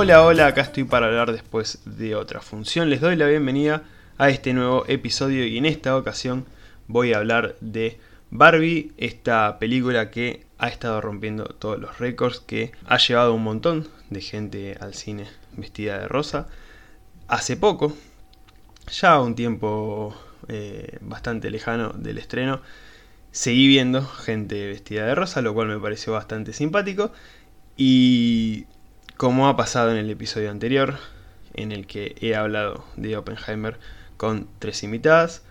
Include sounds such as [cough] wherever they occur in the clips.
Hola, hola, acá estoy para hablar después de otra función. Les doy la bienvenida a este nuevo episodio y en esta ocasión voy a hablar de Barbie, esta película que ha estado rompiendo todos los récords, que ha llevado un montón de gente al cine vestida de rosa. Hace poco, ya un tiempo eh, bastante lejano del estreno, seguí viendo gente vestida de rosa, lo cual me pareció bastante simpático. Y como ha pasado en el episodio anterior, en el que he hablado de Oppenheimer con tres invitadas,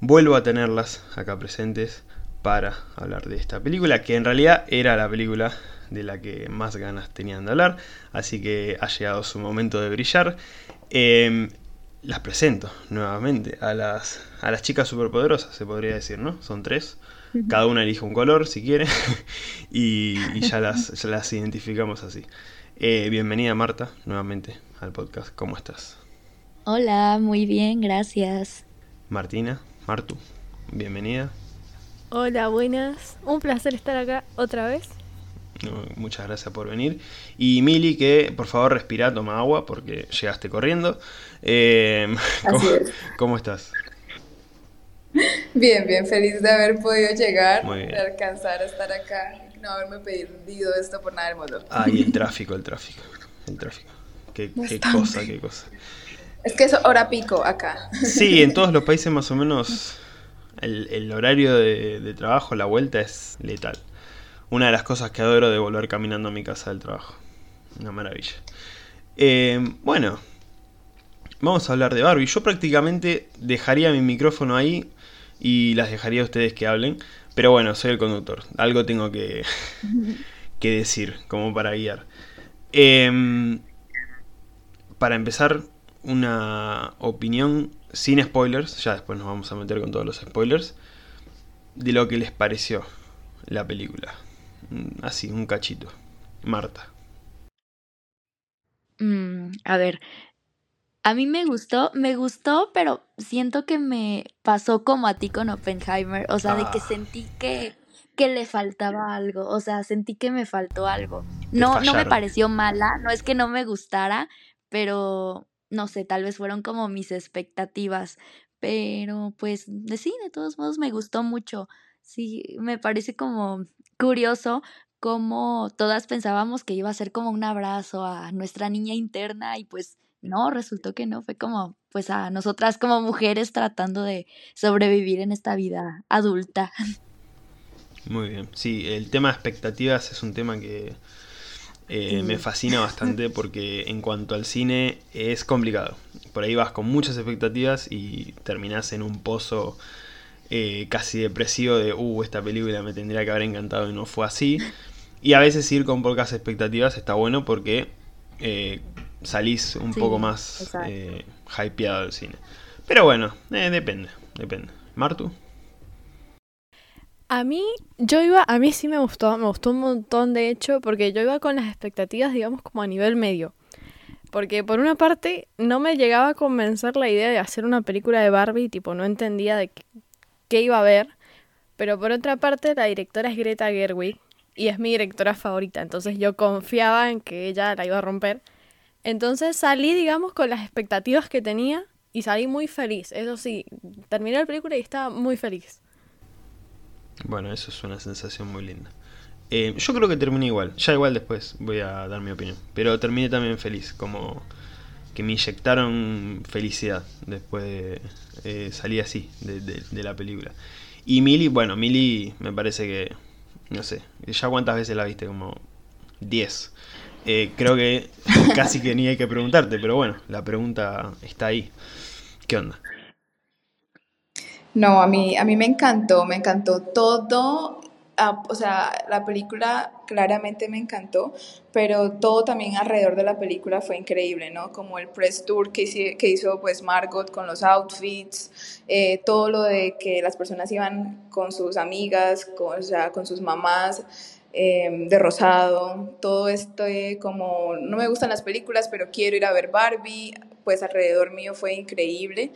vuelvo a tenerlas acá presentes para hablar de esta película, que en realidad era la película de la que más ganas tenían de hablar, así que ha llegado su momento de brillar. Em, las presento nuevamente a las, a las chicas superpoderosas, se podría decir, ¿no? Son tres. Cada una elige un color si quiere [laughs] y, ya, las, las identificamos así. Eh, bienvenida Marta nuevamente al podcast. ¿Cómo estás? Hola, muy bien, gracias. Martina, Martu, bienvenida. Hola, buenas. Un placer estar acá otra vez. muchas gracias por venir. Y Mili, que por favor respira, toma agua porque llegaste corriendo. Eh, [laughs] ¿cómo, estás? Bien, bien, feliz de haber podido llegar, de alcanzar a estar acá, no haberme perdido esto por nada del mundo. Ah, y el tráfico, el tráfico, el tráfico. Qué, qué cosa, qué cosa. Es que es hora pico acá. Sí, en todos los países más o menos el, horario de, trabajo, la vuelta es letal. Una de las cosas que adoro de volver caminando a mi casa del trabajo. Una maravilla. Eh, bueno, vamos a hablar de Barbie. Yo prácticamente dejaría mi micrófono ahí y las dejaría a ustedes que hablen. Pero bueno, soy el conductor. Algo tengo que, [laughs] que decir como para guiar. Em, para empezar, una opinión sin spoilers, ya después nos vamos a meter con todos los spoilers, de lo que les pareció la película. Mm, así, un cachito. Marta. Mm, a ver, a mí me gustó, me gustó, pero siento que me pasó como a ti con Oppenheimer, o sea, de que ah. sentí que, que le faltaba algo, o sea, sentí que me faltó algo. No, no me pareció mala, no es que no me gustara, pero no sé, tal vez fueron como mis expectativas, pero pues de sí, de todos modos me gustó mucho. Sí, me parece como curioso cómo todas pensábamos que iba a ser como un abrazo a nuestra niña interna y pues no, resultó que no, fue como pues a nosotras como mujeres tratando de sobrevivir en esta vida adulta. Muy bien, sí, el tema de expectativas es un tema que eh, me fascina bastante [laughs] porque en cuanto al cine es complicado. Por ahí vas con muchas expectativas y terminás en un pozo eh, casi depresivo de, uh, esta película me tendría que haber encantado y no fue así. [laughs] Y a veces ir con pocas expectativas está bueno porque eh, salís un poco más hypeado del cine. Pero bueno, depende, depende. ¿Martu? A mí, yo iba, a mí sí me gustó, me gustó un montón de hecho, porque yo iba con las expectativas, digamos, como a nivel medio. Porque por una parte no me llegaba a convencer la idea de hacer una película de Barbie, tipo, no entendía de qué, iba a ver. Pero por otra parte, la directora es Greta Gerwig y es mi directora favorita, entonces yo confiaba en que ella la iba a romper. Entonces salí, digamos, con las expectativas que tenía y salí muy feliz. Eso sí, terminé la película y estaba muy feliz. Bueno, eso es una sensación muy linda. Eh, yo creo que terminé igual. Ya igual después voy a dar mi opinión. Pero terminé también feliz. Como que me inyectaron felicidad después de eh, salir así de, la película. Y Milly, bueno, Milly me parece que, no sé, ya cuántas veces la viste, como 10. Eh, creo que [laughs] casi que ni hay que preguntarte, pero bueno, la pregunta está ahí. ¿Qué onda? No, a mí, a mí me encantó, me encantó todo. Ah, o sea, la película claramente me encantó, pero todo también alrededor de la película fue increíble, ¿no? Como el press tour que, hizo, que hizo pues Margot con los outfits, eh, todo lo de que las personas iban con sus amigas, con, o sea, con sus mamás, em, de rosado, todo esto como, no me gustan las películas, pero quiero ir a ver Barbie, pues alrededor mío fue increíble.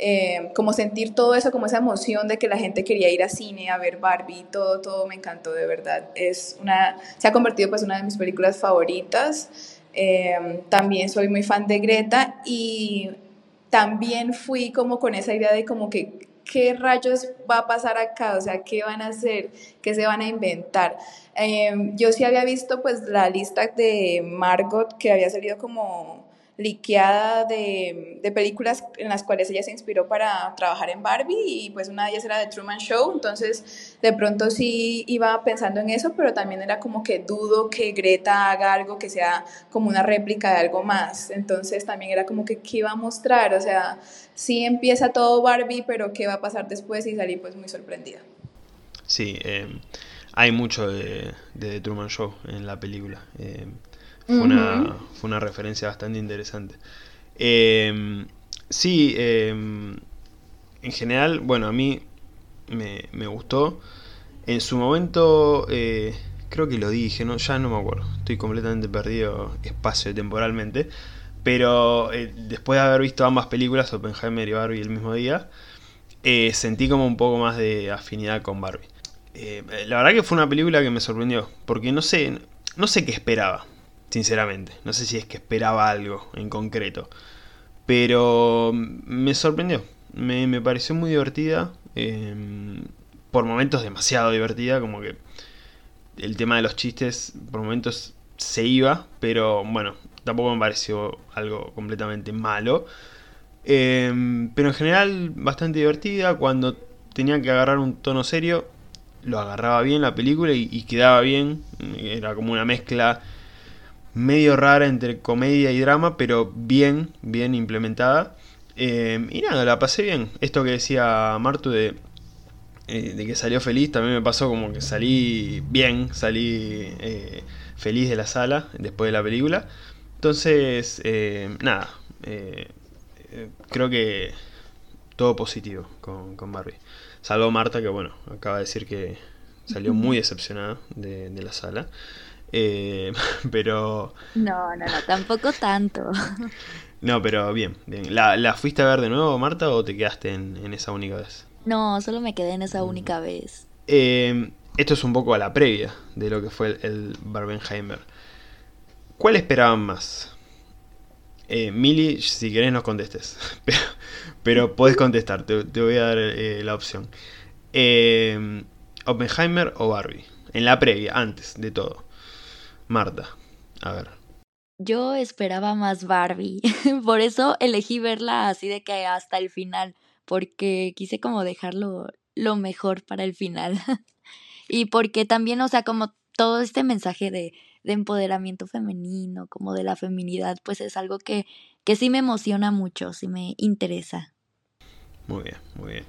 Eh, como sentir todo eso, como esa emoción de que la gente quería ir a cine a ver Barbie, todo, todo me encantó de verdad. Es una, se ha convertido pues una de mis películas favoritas. Em, también soy muy fan de Greta y también fui como con esa idea de como que qué rayos va a pasar acá, o sea, qué van a hacer, qué se van a inventar. Em, yo sí había visto pues la lista de Margot que había salido como liqueada de, de, películas en las cuales ella se inspiró para trabajar en Barbie y pues una de ellas era The Truman Show, entonces de pronto sí iba pensando en eso, pero también era como que dudo que Greta haga algo que sea como una réplica de algo más, entonces también era como que qué iba a mostrar, o sea, sí empieza todo Barbie, pero qué va a pasar después y salí pues muy sorprendida. Sí, eh, hay mucho de, de, The Truman Show en la película. Eh, fue, una, fue una referencia bastante interesante. Eh, sí, eh, en general, bueno, a mí me, me gustó. En su momento, eh, creo que lo dije, ¿no? ya no me acuerdo. Estoy completamente perdido espacio temporalmente. Pero eh, después de haber visto ambas películas, Oppenheimer y Barbie el mismo día, eh, sentí como un poco más de afinidad con Barbie. La verdad que fue una película que me sorprendió, porque no sé, no sé qué esperaba sinceramente. No sé si es que esperaba algo en concreto. Pero me sorprendió. Me, me pareció muy divertida. Eh, por momentos demasiado divertida. Como que el tema de los chistes por momentos se iba. Pero bueno, tampoco me pareció algo completamente malo. Eh, pero en general bastante divertida. Cuando tenía que agarrar un tono serio, lo agarraba bien la película y quedaba bien. Era como una mezcla medio rara entre comedia y drama, pero bien, bien implementada. Eh, y nada, la pasé bien. Esto que decía Martu de, eh, de que salió feliz, también me pasó como que salí bien, salí eh, feliz de la sala después de la película. Entonces, eh, nada, eh, creo que todo positivo con, con Barbie. Salvo Marta, que bueno, acaba de decir que salió muy decepcionada de, de la sala. Eh, [laughs] pero. No, no, no, tampoco tanto. [laughs] No, pero bien, bien. ¿La, ¿La, fuiste a ver de nuevo, Marta, o te quedaste en, en esa única vez? No, solo me quedé en esa única vez. Eh, esto es un poco a la previa de lo que fue el, el Barbenheimer. ¿Cuál esperaban más? Eh, Mili, si querés nos contestes. [laughs] Pero, pero podés contestar, te, te voy a dar eh, la opción. Eh, ¿Oppenheimer o Barbie? En la previa, antes de todo. Marta, a ver. Yo esperaba más Barbie, [laughs] por eso elegí verla así de que hasta el final, porque quise como dejarlo lo mejor para el final. [laughs] y porque también, o sea, como todo este mensaje de, de, empoderamiento femenino, como de la feminidad, pues es algo que, que sí me emociona mucho, sí me interesa. Muy bien, muy bien.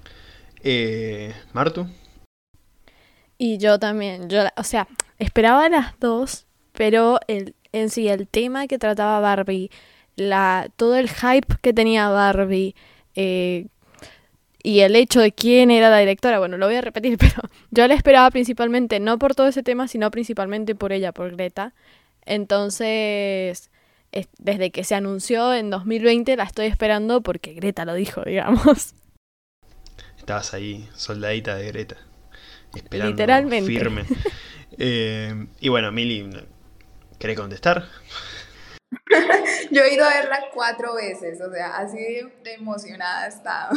Eh, ¿Martu? Y yo también, yo, o sea, esperaba las dos, pero el, en sí el tema que trataba Barbie, la, todo el hype que tenía Barbie eh, y el hecho de quién era la directora, bueno, lo voy a repetir, [laughs] pero yo la esperaba principalmente no por todo ese tema, sino principalmente por ella, por Greta. Entonces, es, desde que se anunció en 2020 la estoy esperando porque Greta lo dijo, [laughs] digamos. Estabas ahí, soldadita de Greta, esperando Literalmente. firme. [laughs] eh, y bueno, Mili, ¿Querés contestar? [laughs] Yo he ido a verla cuatro veces, o sea, así de emocionada estaba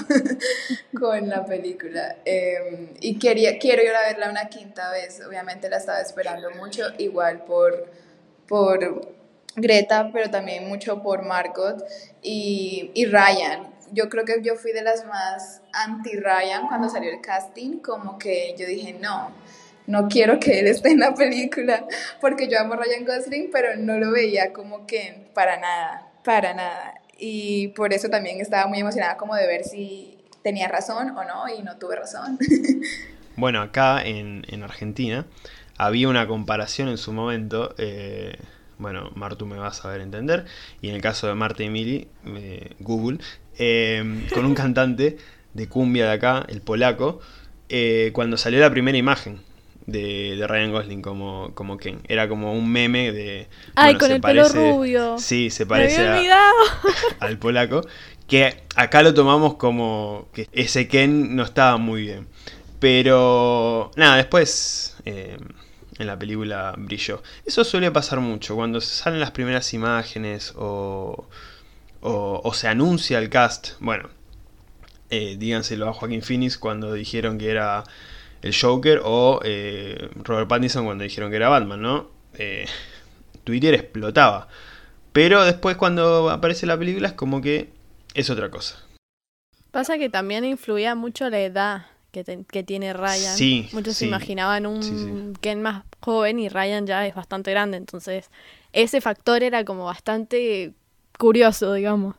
[laughs] con la película. Eh, y quería, quiero ir a verla una quinta vez, obviamente la estaba esperando mucho, igual por, por Greta, pero también mucho por Margot y, y Ryan. Yo creo que yo fui de las más anti-Ryan cuando salió el casting, como que yo dije, no, no quiero que él esté en la película, porque yo amo a Ryan Gosling, pero no lo veía como que para nada, para nada. Y por eso también estaba muy emocionada como de ver si tenía razón o no, y no tuve razón. [laughs] Bueno, acá en, en Argentina había una comparación en su momento, eh, bueno, Martu me va a saber entender, y en el caso de Marta y Mili, eh, Google, eh, con un [laughs] cantante de cumbia de acá, el polaco, eh, cuando salió la primera imagen de, de, Ryan Gosling como, como Ken. Era como un meme de. Ay, bueno, con el parece, pelo rubio. Sí, se parece a, [laughs] al polaco. Que acá lo tomamos como que ese Ken no estaba muy bien. Pero. Nada, después. Eh, en la película brilló. Eso suele pasar mucho, cuando salen las primeras imágenes o, o, se anuncia el cast. Bueno, eh, díganselo a Joaquín Phoenix cuando dijeron que era el Joker o eh, Robert Pattinson cuando dijeron que era Batman, ¿no? Eh, Twitter explotaba. Pero después cuando aparece la película es como que es otra cosa. Pasa que también influía mucho la edad que, que tiene Ryan. Sí, Muchos se imaginaban un Ken más joven y Ryan ya es bastante grande, entonces ese factor era como bastante curioso, digamos.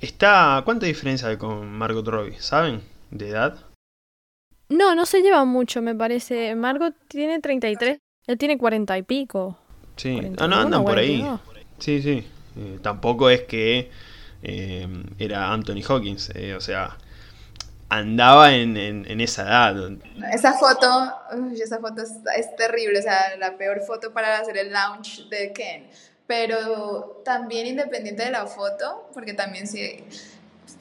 Está, ¿cuánta diferencia hay con Margot Robbie? ¿Saben? ¿De edad? No, no se lleva mucho, me parece. Margot tiene 33, él tiene 40 y pico. Sí, ah, no, andan por ahí. Sí, sí. Eh, tampoco es que eh, era Anthony Hawkins, eh, o sea, andaba en, en, esa edad. Esa foto, esa foto es, terrible, o sea, la peor foto para hacer el launch de Ken. Pero también independiente de la foto, porque también sí,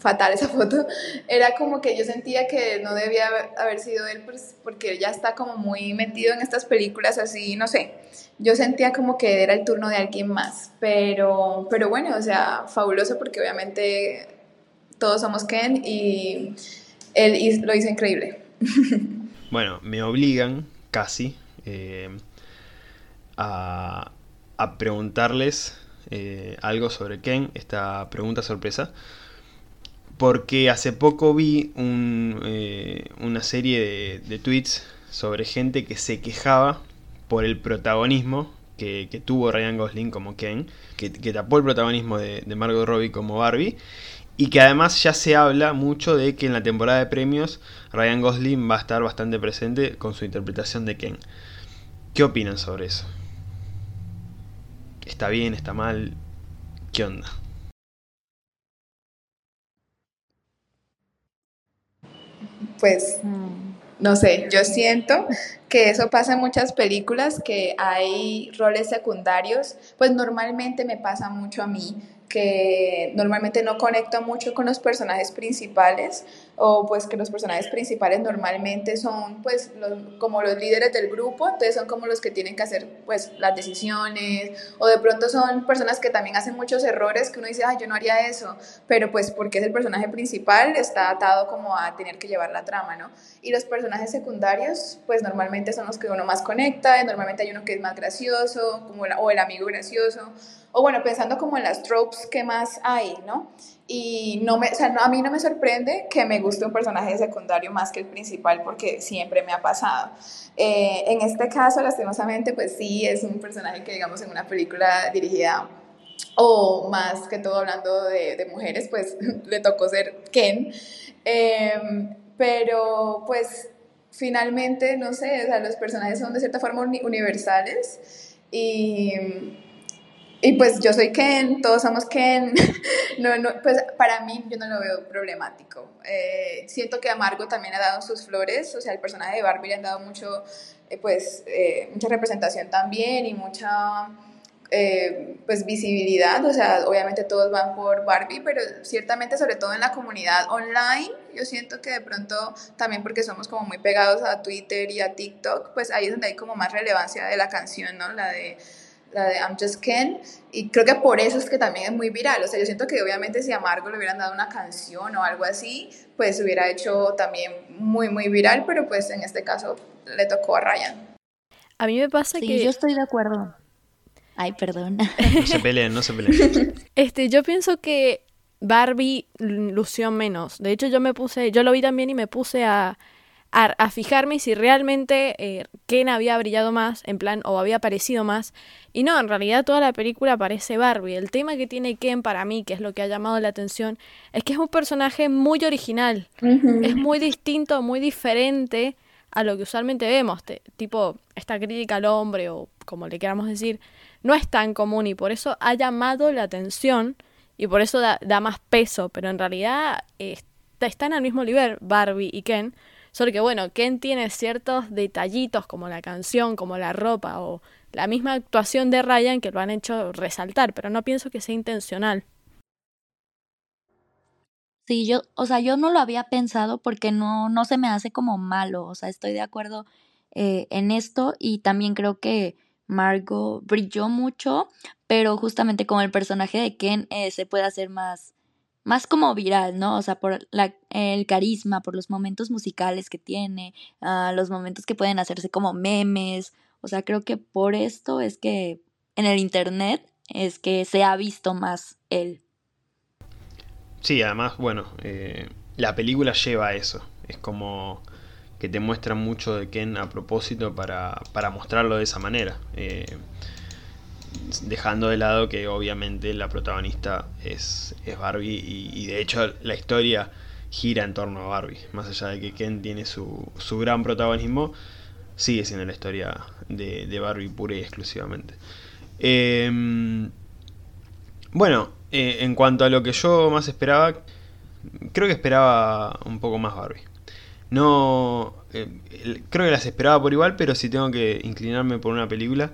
fatal esa foto, era como que yo sentía que no debía haber, sido él, pues, porque él ya está como muy metido en estas películas así, no sé. Yo sentía como que era el turno de alguien más, pero, pero bueno, o sea, fabuloso porque obviamente todos somos Ken y él lo hizo increíble. [laughs] Bueno, me obligan casi eh, a, preguntarles eh, algo sobre Ken, esta pregunta sorpresa, porque hace poco vi eh, una serie de, tweets sobre gente que se quejaba por el protagonismo que, tuvo Ryan Gosling como Ken, que, tapó el protagonismo de, de Margot Robbie como Barbie, y que además ya se habla mucho de que en la temporada de premios Ryan Gosling va a estar bastante presente con su interpretación de Ken. ¿Qué opinan sobre eso? ¿Está bien? ¿Está mal? ¿Qué onda? Pues no sé, yo siento que eso pasa en muchas películas, que hay roles secundarios, pues normalmente me pasa mucho a mí, que normalmente no conecta mucho con los personajes principales o pues que los personajes principales normalmente son pues como los líderes del grupo, entonces son como los que tienen que hacer pues las decisiones o de pronto son personas que también hacen muchos errores que uno dice, ay, yo no haría eso, pero pues porque es el personaje principal está atado como a tener que llevar la trama, ¿no? Y los personajes secundarios pues normalmente son los que uno más conecta, normalmente hay uno que es más gracioso como o el amigo gracioso o bueno, pensando como en las tropes que más hay, ¿no? Y no me, o sea, a mí no me sorprende que me guste un personaje secundario más que el principal porque siempre me ha pasado. Eh, en este caso, lastimosamente, pues sí, es un personaje que digamos en una película dirigida o más que todo hablando de, mujeres, pues [laughs] le tocó ser Ken. Em, pero pues finalmente, no sé, o sea, los personajes son de cierta forma universales y y pues yo soy Ken, todos somos Ken. [laughs] no, no, pues para mí yo no lo veo problemático. Eh, siento que a Margot también ha dado sus flores, o sea, el personaje de Barbie le han dado mucho, eh, pues, eh, mucha representación también y mucha pues visibilidad, o sea, obviamente todos van por Barbie, pero ciertamente sobre todo en la comunidad online, yo siento que de pronto también porque somos como muy pegados a Twitter y a TikTok, pues ahí es donde hay como más relevancia de la canción, ¿no? La de la de I'm Just Ken, y creo que por eso es que también es muy viral. O sea, yo siento que obviamente si a Margo le hubieran dado una canción o algo así, pues se hubiera hecho también muy, muy viral, pero pues en este caso le tocó a Ryan. A mí me pasa sí, que... yo estoy de acuerdo. Ay, perdón. [laughs] No se peleen, no se peleen. Este, yo pienso que Barbie lució menos. De hecho, yo me puse, yo lo vi también y me puse a, a, fijarme si realmente eh, Ken había brillado más, en plan, o había aparecido más. Y no, en realidad toda la película parece Barbie. El tema que tiene Ken para mí, que es lo que ha llamado la atención, es que es un personaje muy original. Es muy distinto, muy diferente a lo que usualmente vemos. tipo, esta crítica al hombre, o como le queramos decir, no es tan común y por eso ha llamado la atención y por eso da, más peso. Pero en realidad eh, están al mismo nivel Barbie y Ken Solo que bueno, Ken tiene ciertos detallitos como la canción, como la ropa o la misma actuación de Ryan que lo han hecho resaltar, pero no pienso que sea intencional. Sí, yo, o sea, yo no lo había pensado porque no, no se me hace como malo, o sea, estoy de acuerdo eh, en esto y también creo que Margot brilló mucho, pero justamente como el personaje de Ken eh, se puede hacer más, más como viral, ¿no? O sea, por la, el carisma, por los momentos musicales que tiene, uh, los momentos que pueden hacerse como memes, o sea, creo que por esto es que en el internet es que se ha visto más él. Sí, además, bueno, eh, la película lleva a eso. Es como que te muestra mucho de Ken a propósito para, para mostrarlo de esa manera. Eh, dejando de lado que obviamente la protagonista es, es Barbie y, de hecho la historia gira en torno a Barbie. Más allá de que Ken tiene su, su gran protagonismo, sigue siendo la historia de, Barbie pura y exclusivamente. Em, bueno, eh, en cuanto a lo que yo más esperaba, creo que esperaba un poco más Barbie. No, eh, creo que las esperaba por igual, pero si tengo que inclinarme por una película,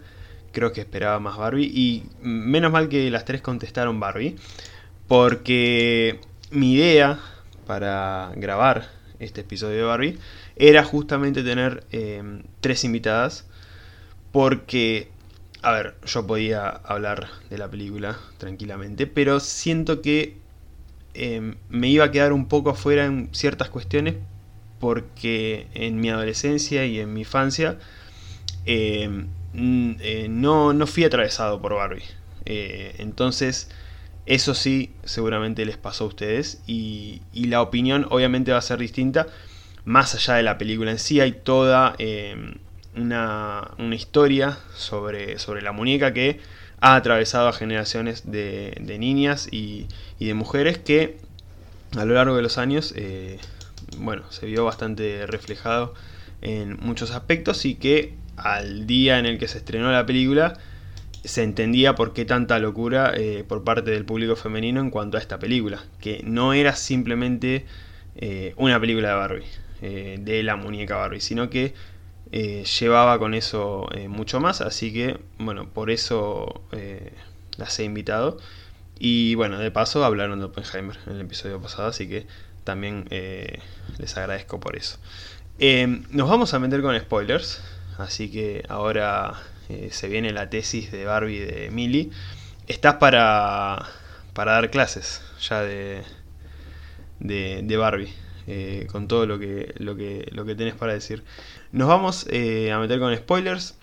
creo que esperaba más Barbie. Y menos mal que las tres contestaron Barbie, porque mi idea para grabar este episodio de Barbie era justamente tener eh, tres invitadas, porque a ver, yo podía hablar de la película tranquilamente, pero siento que em, me iba a quedar un poco afuera en ciertas cuestiones porque en mi adolescencia y en mi infancia em, eh, no, no, fui atravesado por Barbie. Eh, entonces, eso sí, seguramente les pasó a ustedes y, y, la opinión obviamente va a ser distinta. Más allá de la película en sí, hay toda em, una, historia sobre, sobre la muñeca que ha atravesado a generaciones de, niñas y, de mujeres que a lo largo de los años eh, bueno, se vio bastante reflejado en muchos aspectos y que al día en el que se estrenó la película se entendía por qué tanta locura eh, por parte del público femenino en cuanto a esta película, que no era simplemente eh, una película de Barbie, de la muñeca Barbie, sino que eh, llevaba con eso eh, mucho más, así que bueno, por eso eh, las he invitado. Y bueno, de paso hablaron de Oppenheimer en el episodio pasado, así que también les agradezco por eso. nos vamos a meter con spoilers, así que ahora se viene la tesis de Barbie de Millie. Estás para, para dar clases ya de, de, Barbie. Eh, con todo lo que, lo, que, lo que tenés para decir. Nos vamos eh, a meter con spoilers.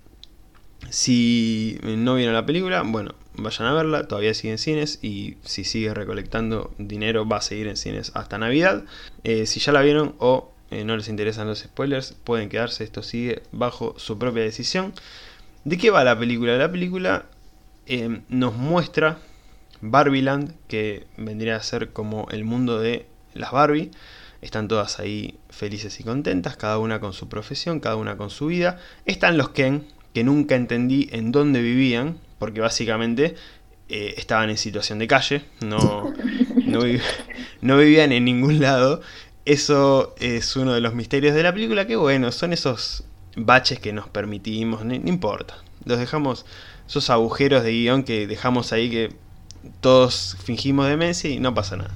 Si no vieron la película, bueno, vayan a verla, todavía sigue en cines y si sigue recolectando dinero va a seguir en cines hasta Navidad. Eh, si ya la vieron o no les interesan los spoilers, pueden quedarse, esto sigue bajo su propia decisión. ¿De qué va la película? La película nos muestra Barbieland, que vendría a ser como el mundo de las Barbie. Están todas ahí felices y contentas, cada una con su profesión, cada una con su vida. Están los Ken, que nunca entendí en dónde vivían, porque básicamente eh, estaban en situación de calle, no, no, [laughs] vivían en ningún lado. Eso es uno de los misterios de la película, que bueno, son esos baches que nos permitimos, no, importa. Los dejamos, esos agujeros de guion que dejamos ahí que todos fingimos demencia y no pasa nada.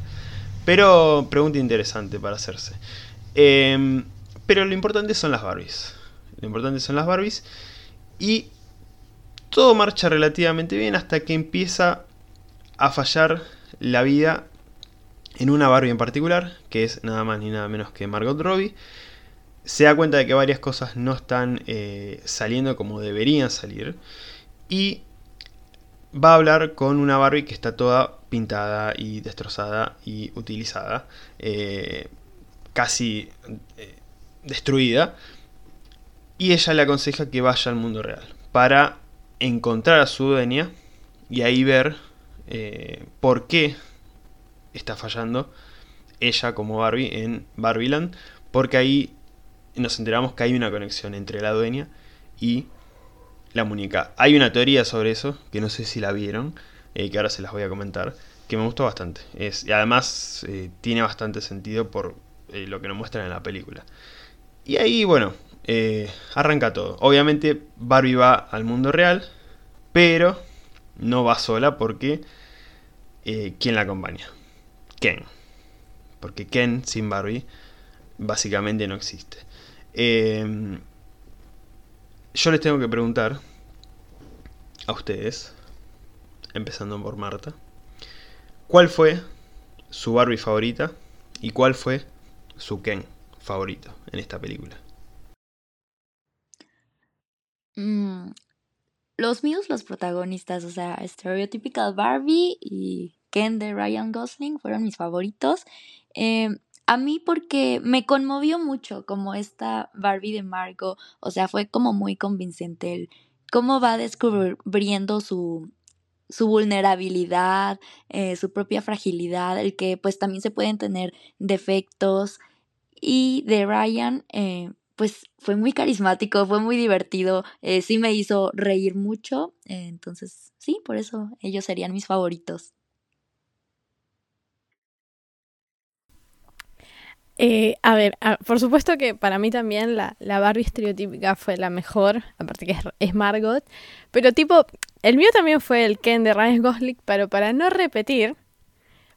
Pero pregunta interesante para hacerse. Em, pero lo importante son las Barbies. Lo importante son las Barbies. Y todo marcha relativamente bien hasta que empieza a fallar la vida en una Barbie en particular, que es nada más ni nada menos que Margot Robbie. Se da cuenta de que varias cosas no están eh, saliendo como deberían salir. Y va a hablar con una Barbie que está toda pintada y destrozada y utilizada, eh, casi eh, destruida, y ella le aconseja que vaya al mundo real para encontrar a su dueña y ahí ver por qué está fallando ella como Barbie en Barbieland, porque ahí nos enteramos que hay una conexión entre la dueña y la muñeca. Hay una teoría sobre eso, que no sé si la vieron, eh, que ahora se las voy a comentar, que me gustó bastante. Es, y además eh, tiene bastante sentido por eh, lo que nos muestran en la película. Y ahí, bueno, arranca todo. Obviamente Barbie va al mundo real, pero no va sola porque ¿quién la acompaña? Ken. Porque Ken sin Barbie básicamente no existe. yo les tengo que preguntar a ustedes, empezando por Marta, ¿cuál fue su Barbie favorita y cuál fue su Ken favorito en esta película? Mm, los míos, los protagonistas, o sea, Stereotypical Barbie y Ken de Ryan Gosling fueron mis favoritos. Em, a mí porque me conmovió mucho como esta Barbie de Margot, o sea, fue como muy convincente el cómo va descubriendo su, su vulnerabilidad, eh, su propia fragilidad, el que pues también se pueden tener defectos. Y de Ryan, eh, pues fue muy carismático, fue muy divertido, eh, sí me hizo reír mucho, entonces sí, por eso ellos serían mis favoritos. Eh, a ver, por supuesto que para mí también la, la Barbie estereotípica fue la mejor, aparte que es, Margot, pero tipo, el mío también fue el Ken de Ryan Gosling, pero para no repetir,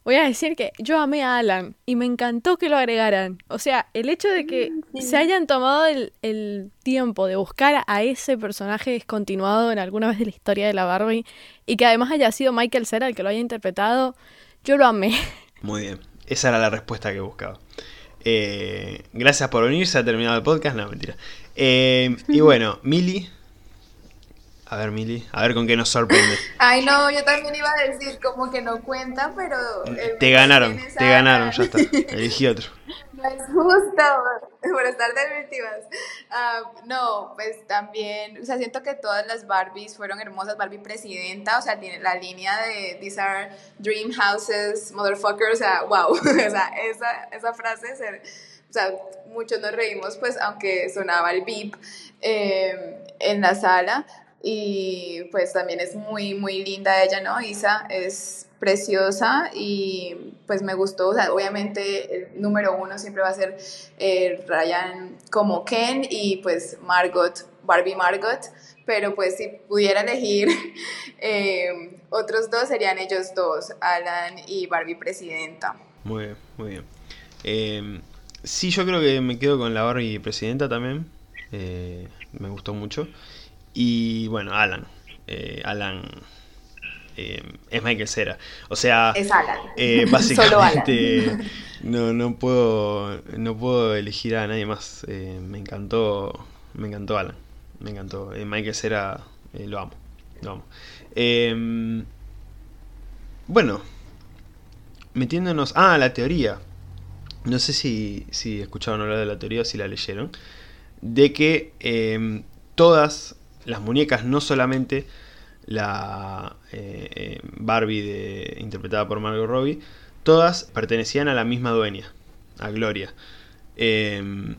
voy a decir que yo amé a Alan y me encantó que lo agregaran. O sea, el hecho de que mm, se hayan tomado el, el, tiempo de buscar a ese personaje descontinuado en alguna vez de la historia de la Barbie y que además haya sido Michael Cera el que lo haya interpretado, yo lo amé. Muy bien, esa era la respuesta que buscaba. Eh, gracias por venir, se ha terminado el podcast, no, mentira. Eh, y bueno, [laughs] Mili. A ver, Mili, a ver con qué nos sorprende. [laughs] Ay, no, yo también iba a decir como que no cuenta, pero... te ganaron, te ganaron, ya está. [laughs] Elegí otro. No es justo, buenas tardes, divertidas. no, pues también, o sea, siento que todas las Barbies fueron hermosas. Barbie presidenta, o sea, la línea de These are dream houses, motherfucker, o sea, wow. [laughs] o sea, esa, esa frase, o sea, muchos nos reímos, pues, aunque sonaba el beep eh, en la sala. Y pues también es muy, muy linda ella, ¿no? Isa es preciosa y pues me gustó, o sea, obviamente el número uno siempre va a ser eh, Ryan como Ken y pues Margot, Barbie Margot, pero pues si pudiera elegir [laughs] eh, otros dos serían ellos dos, Alan y Barbie Presidenta. Muy bien, muy bien. Eh, sí, yo creo que me quedo con la Barbie Presidenta también, me gustó mucho. Y bueno, Alan, Alan eh, es Michael Cera. O sea, eh, [laughs] básicamente no, no puedo no puedo elegir a nadie más. Eh, me encantó me encantó Alan, me encantó. Michael Cera lo amo, lo amo. Em, bueno, metiéndonos ah la teoría. No sé si, si escucharon hablar de la teoría o si la leyeron. De que em, todas las muñecas no solamente la eh, eh, Barbie interpretada por Margot Robbie, todas pertenecían a la misma dueña, a Gloria. Em,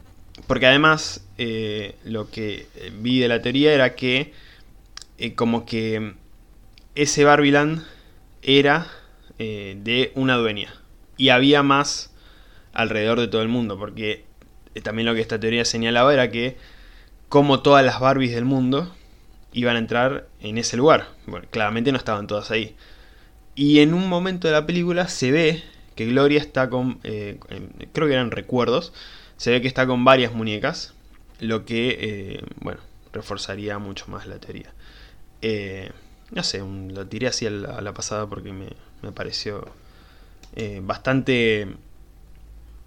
porque además eh, lo que vi de la teoría era que como que ese Barbieland era de una dueña y había más alrededor de todo el mundo, porque también lo que esta teoría señalaba era que como todas las Barbies del mundo iban a entrar en ese lugar. Bueno, claramente no estaban todas ahí. Y en un momento de la película se ve que Gloria está con, eh, creo que eran recuerdos, se ve que está con varias muñecas, lo que, eh, bueno, reforzaría mucho más la teoría. Eh, no sé, lo tiré así a la, pasada porque me pareció bastante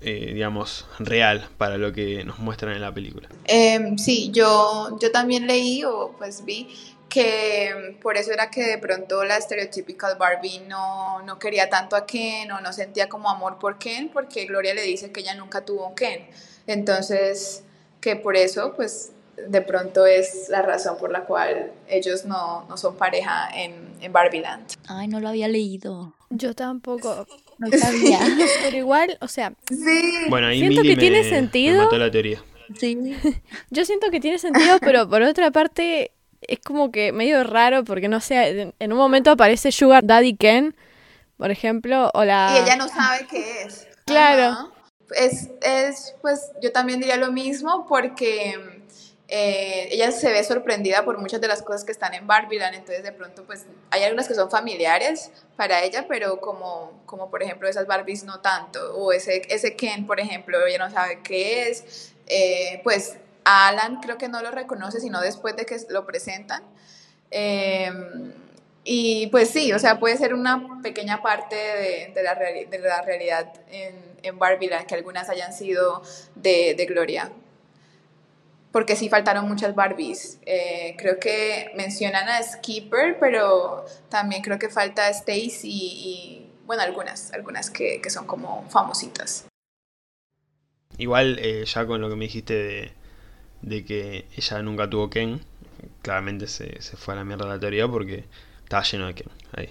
eh, digamos, real para lo que nos muestran en la película. Em, sí, yo, yo también leí o pues vi que por eso era que de pronto la stereotypical Barbie no, no quería tanto a Ken o no sentía como amor por Ken porque Gloria le dice que ella nunca tuvo un Ken. Entonces, que por eso pues de pronto es la razón por la cual ellos no, no son pareja en, en Barbieland. Ay, no lo había leído. Yo tampoco. No [laughs] sabía. Pero igual, o sea, sí. bueno, ahí siento que tiene sentido. la teoría. Sí. [laughs] Yo siento que tiene sentido, pero por otra parte es como que medio raro porque no sé, en un momento aparece Sugar Daddy Ken, por ejemplo, o la Y ella no sabe qué es. Claro. Es, es, pues yo también diría lo mismo porque eh, ella se ve sorprendida por muchas de las cosas que están en Barbieland, entonces de pronto pues hay algunas que son familiares para ella, pero como, como por ejemplo esas Barbies no tanto, o ese, ese Ken por ejemplo, ella no sabe qué es, eh, pues Alan creo que no lo reconoce sino después de que lo presentan. Em, y pues sí, o sea, puede ser una pequeña parte de, de, la, de la, realidad en, en que algunas hayan sido de, de Gloria. Porque sí faltaron muchas Barbies. Eh, creo que mencionan a Skipper, pero también creo que falta Stacy y, bueno, algunas, algunas que, que, son como famositas. Igual, eh, ya con lo que me dijiste de, que ella nunca tuvo Ken, claramente se, se fue a la mierda la teoría porque estaba lleno de Ken ahí.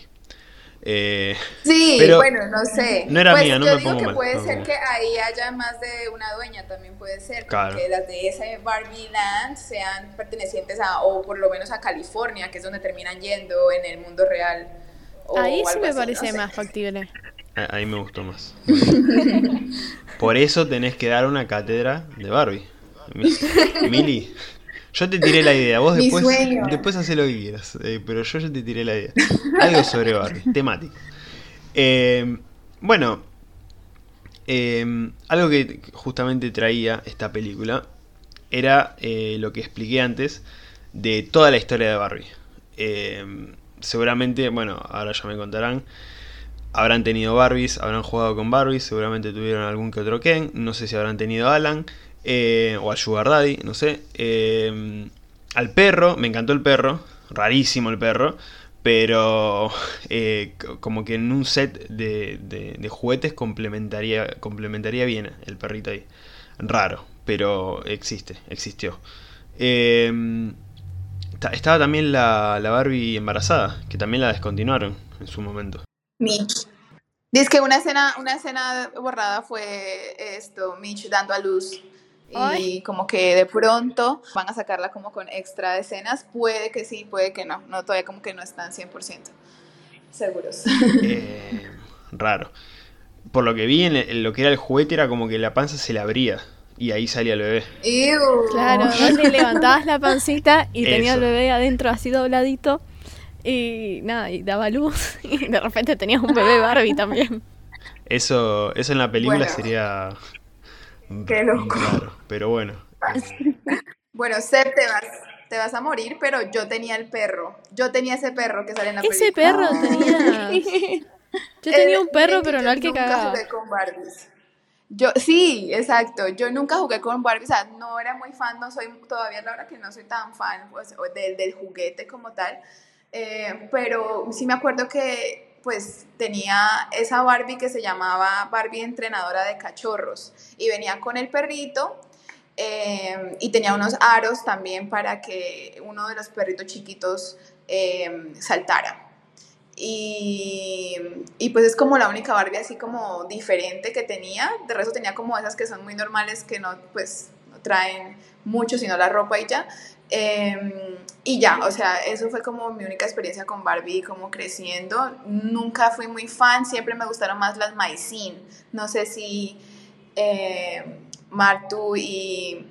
Eh, sí, pero bueno, no sé. No era pues mía, no yo me digo pongo que mal, puede no ser que ahí haya más de una dueña, también puede ser. Claro. Que las de ese Barbie Land sean pertenecientes a, o por lo menos a California, que es donde terminan yendo en el mundo real. o Ahí sí me así, parece no sé. más factible. Ah, Ahí me gustó más. Por eso tenés que dar una cátedra de Barbie. Mi- Mili, yo te tiré la idea. Vos Mi después, sueño. después haces lo que quieras. eh, pero yo ya te tiré la idea. Algo sobre Barbie, [laughs] temático. Eh, bueno, eh, algo que justamente traía esta película era lo que expliqué antes de toda la historia de Barbie. Seguramente, bueno, ahora ya me contarán, habrán tenido Barbies, habrán jugado con Barbies, seguramente tuvieron algún que otro Ken, no sé si habrán tenido Alan eh, o a Sugar Daddy, no sé. Eh, al perro, me encantó el perro, rarísimo el perro, pero eh, como que en un set de, de- juguetes complementaría, complementaría bien el perrito ahí. Raro, pero existe, existió. Ta- estaba también la, la Barbie embarazada, que también la descontinuaron en su momento. Mitch. Dice que una escena, una escena borrada fue esto, Mitch dando a luz. Y como que de pronto van a sacarla como con extra escenas. Puede que sí, puede que no. No, todavía como que no están 100% seguros. Eh, [laughs] raro. Por lo que vi en, en lo que era el juguete era como que la panza se le abría y ahí salía el bebé. Ew. Claro, donde levantabas la pancita y tenía el bebé adentro así dobladito. Y nada, y daba luz. [laughs] Y de repente tenías un bebé Barbie también. Eso, eso en la película Bueno. sería Qué loco. raro, pero bueno. [laughs] Bueno, Seb, te vas, te vas a morir, pero yo tenía el perro. Yo tenía ese perro que sale en la Ese película. perro tenía. [laughs] Yo tenía un perro, pero yo no el que nunca cagaba. jugué con Barbies. Yo, sí, exacto. Yo nunca jugué con Barbies. O sea, no era muy fan, no soy todavía la hora que no soy tan fan pues, del, del juguete como tal. Eh, pero sí me acuerdo que pues tenía esa Barbie que se llamaba Barbie entrenadora de cachorros y venía con el perrito eh, y tenía unos aros también para que uno de los perritos chiquitos eh, saltara. Y, y pues es como la única Barbie así como diferente que tenía. De resto tenía como esas que son muy normales que no pues no traen mucho sino la ropa y ya. Eh, y ya, o sea, eso fue como mi única experiencia con Barbie, como creciendo. Nunca fui muy fan, siempre me gustaron más las Maicin. No sé si eh, Martu y,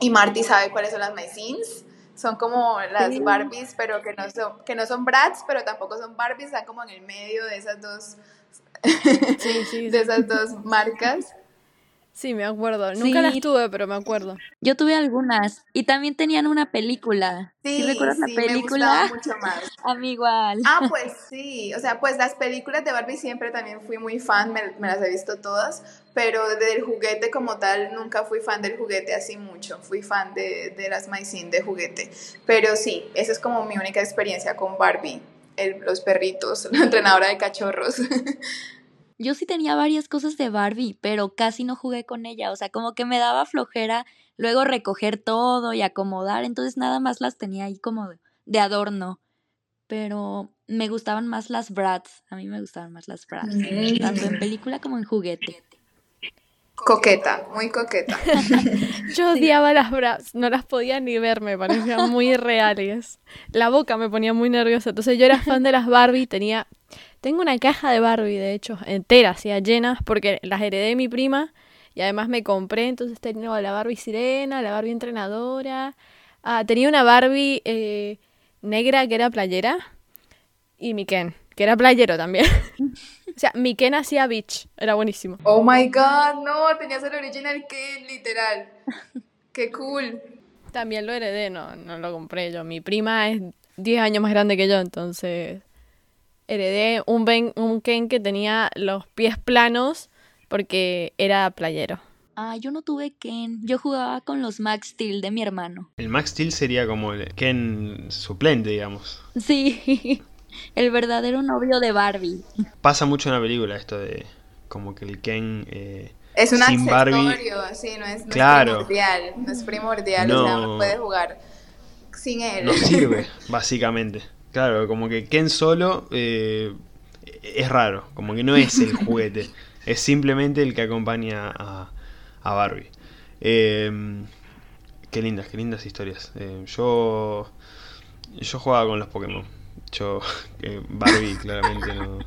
y Marty sabe cuáles son las Maicins. Son como las. Barbies, pero que no son, que no son Bratz, pero tampoco son Barbies, están como en el medio de esas dos, Sí, sí, [laughs] de sí. esas dos marcas. Sí, me acuerdo. Nunca las Sí. tuve, pero me acuerdo. Yo tuve algunas y también tenían una película. Sí, recuerdas la sí, me película? gustaba [laughs] mucho más. A mí igual. Ah, pues [laughs] sí, o sea, pues las películas de Barbie siempre también fui muy fan, me, me las he visto todas, pero del juguete como tal nunca fui fan del juguete así mucho, fui fan de, de las Maicin de juguete, pero sí, esa es como mi única experiencia con Barbie, el- los perritos, [laughs] la entrenadora de cachorros. Yo sí tenía varias cosas de Barbie, pero casi no jugué con ella. O sea, como que me daba flojera luego recoger todo y acomodar. Entonces nada más las tenía ahí como de, de adorno. Pero me gustaban más las Bratz. A mí me gustaban más las Bratz. Mm. Tanto en película como en juguete. Coqueta, muy coqueta. [laughs] Yo odiaba las bras, no las podía ni ver, me parecían muy reales. La boca me ponía muy nerviosa. Entonces yo era fan de las Barbie, tenía. Tengo una caja de Barbie, de hecho, entera, así, llenas, porque las heredé de mi prima y además me compré. Entonces tenía la Barbie sirena, la Barbie entrenadora. Ah, tenía una Barbie eh, negra que era playera y mi Ken, que era playero también. [laughs] o sea, mi Ken hacía beach, era buenísimo. Oh my god, no, tenías el original Ken, literal. Qué cool. También lo heredé, no, no lo compré yo. Mi prima es 10 años más grande que yo, entonces heredé un, ben, un Ken que tenía los pies planos porque era playero. Ah, yo no tuve Ken. Yo jugaba con los Max Steel de mi hermano. El Max Steel sería como el Ken suplente, digamos. Sí, [laughs] el verdadero novio de Barbie. Pasa mucho en la película esto de como que el Ken eh, Es un sin Barbie. accesorio, sí, no es, no Claro. es primordial. No es primordial, o sea, No. puede jugar sin él. no sirve, [laughs] básicamente. Claro, como que Ken solo eh, es raro, como que no es el [laughs] juguete, es simplemente el que acompaña a, a Barbie. Eh, qué lindas, qué lindas historias. Eh, yo, yo jugaba con los Pokémon. Yo, [laughs] eh, Barbie claramente no.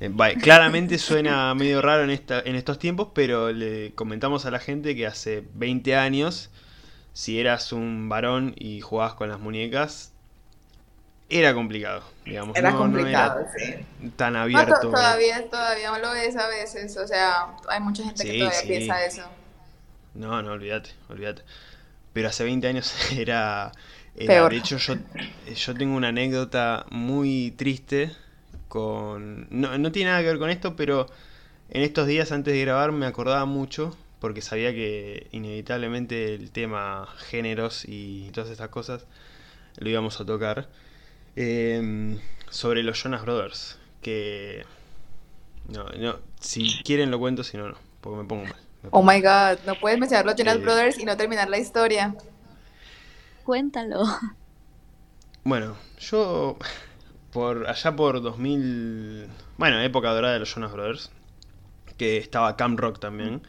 eh, claramente suena medio raro en, esta, en estos tiempos, pero le comentamos a la gente que hace 20 años si eras un varón y jugabas con las muñecas, era complicado, digamos. Era no, complicado, no sí. era tan No, abierto. todavía, todavía lo es a veces, o sea, hay mucha gente que todavía sí. piensa eso. No, no, olvídate, olvídate. Pero hace 20 años [laughs] era... era- Peor. De hecho, yo, yo tengo una anécdota muy triste con... No, no tiene nada que ver con esto, pero en estos días antes de grabar me acordaba mucho porque sabía que inevitablemente el tema géneros y todas estas cosas lo íbamos a tocar. Eh, sobre los Jonas Brothers, que... No, no, si quieren lo cuento, si no, no, porque me pongo mal. me Oh my god, no puedes mencionar los Jonas Eh, Brothers y no terminar la historia. Cuéntalo. Bueno, yo por allá por 2000, bueno, época dorada de los Jonas Brothers, que estaba Camp Rock también.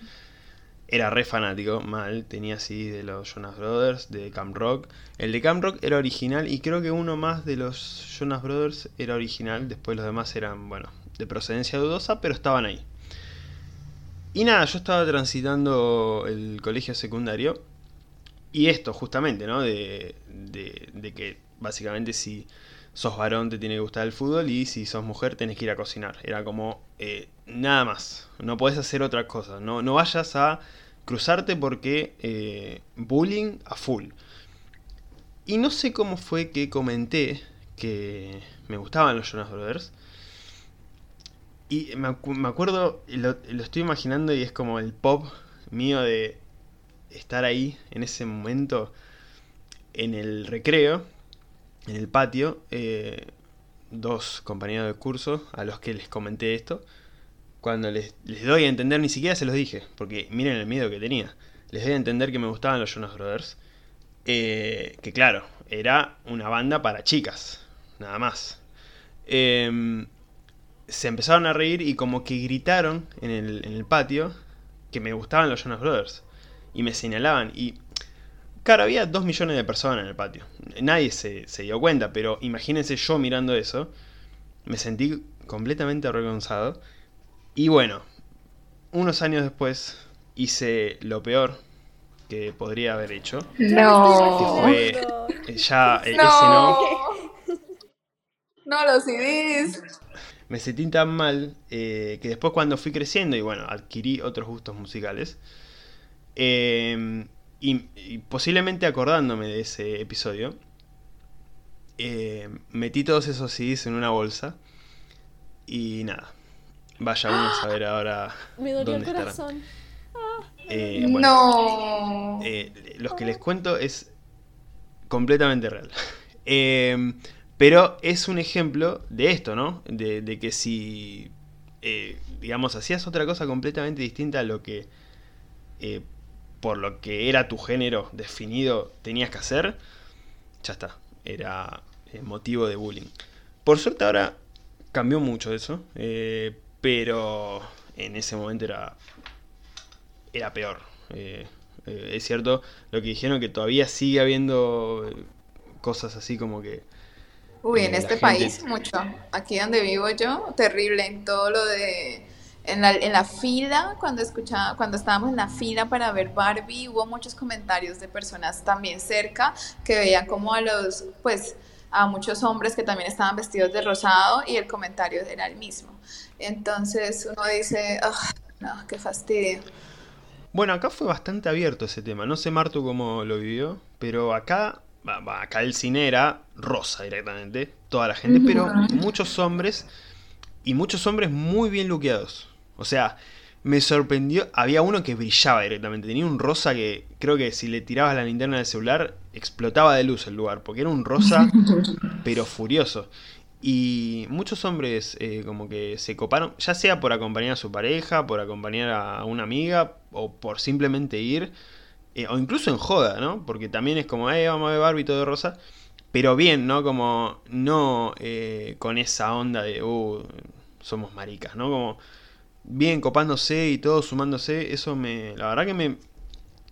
Era re fanático, mal, tenía así de los Jonas Brothers, de Camp Rock. El de Camp Rock era original y creo que uno más de los Jonas Brothers era original, después los demás eran, bueno, de procedencia dudosa, pero estaban ahí. Y nada, yo estaba transitando el colegio secundario y esto, justamente, ¿no? De, de, de que básicamente si sos varón te tiene que gustar el fútbol y si sos mujer tenés que ir a cocinar. Era como eh, nada más. No podés hacer otra cosa. No, no vayas a cruzarte porque eh, bullying a full. Y no sé cómo fue que comenté que me gustaban los Jonas Brothers. Y me, me acuerdo, lo, lo estoy imaginando y es como el pop mío de estar ahí en ese momento en el recreo, en el patio, eh, dos compañeros de curso a los que les comenté esto. Cuando les, doy a entender, ni siquiera se los dije, porque miren el miedo que tenía. Les doy a entender que me gustaban los Jonas Brothers. eh, que claro, era una banda para chicas, nada más. Em, se empezaron a reír y como que gritaron en el, en el patio que me gustaban los Jonas Brothers. Y me señalaban. Y claro, había dos millones de personas en el patio. Nadie se, se dio cuenta, pero imagínense yo mirando eso. Me sentí completamente avergonzado. Y bueno, unos años después hice lo peor que podría haber hecho. No. Que fue eh, ya eh, ese no. No. No, los CDs. me sentí tan mal eh, que después cuando fui creciendo y bueno, adquirí otros gustos musicales, eh, y, y posiblemente acordándome de ese episodio, eh, metí todos esos CDs en una bolsa y nada, vaya uno a saber ahora Me dolió el dónde corazón. Eh, bueno, No. eh, los que les cuento es completamente real. [laughs] Eh, pero es un ejemplo de esto, ¿no? De, de que si, digamos, hacías otra cosa completamente distinta a lo que, por lo que era tu género definido, tenías que hacer, ya está. Era eh, motivo de bullying. Por suerte ahora cambió mucho eso, eh, pero en ese momento era, era peor. Eh, eh, es cierto lo que dijeron que todavía sigue habiendo cosas así como que Uy, en este gente- país mucho. Aquí donde vivo yo, terrible en todo lo de en la, en la fila, cuando escuchaba, cuando estábamos en la fila para ver Barbie, hubo muchos comentarios de personas también cerca que veían como a los, pues, a muchos hombres que también estaban vestidos de rosado y el comentario era el mismo. Entonces uno dice, "Ah, no, qué fastidio. Bueno, acá fue bastante abierto ese tema. No sé Martu cómo lo vivió, pero acá, acá el cine era rosa directamente, toda la gente, pero muchos hombres y muchos hombres muy bien luqueados. O sea, me sorprendió, había uno que brillaba directamente, tenía un rosa que creo que si le tirabas la linterna del celular explotaba de luz el lugar, porque era un rosa [laughs] pero furioso. Y muchos hombres eh, como que se coparon, ya sea por acompañar a su pareja, por acompañar a una amiga o por simplemente ir, eh, o incluso en joda, ¿no? Porque también es como, eh, vamos a ver Barbie todo de rosa, pero bien, ¿no? Como no eh, con esa onda de, uh, somos maricas, ¿no? Como bien copándose y todo sumándose, eso me, la verdad que me,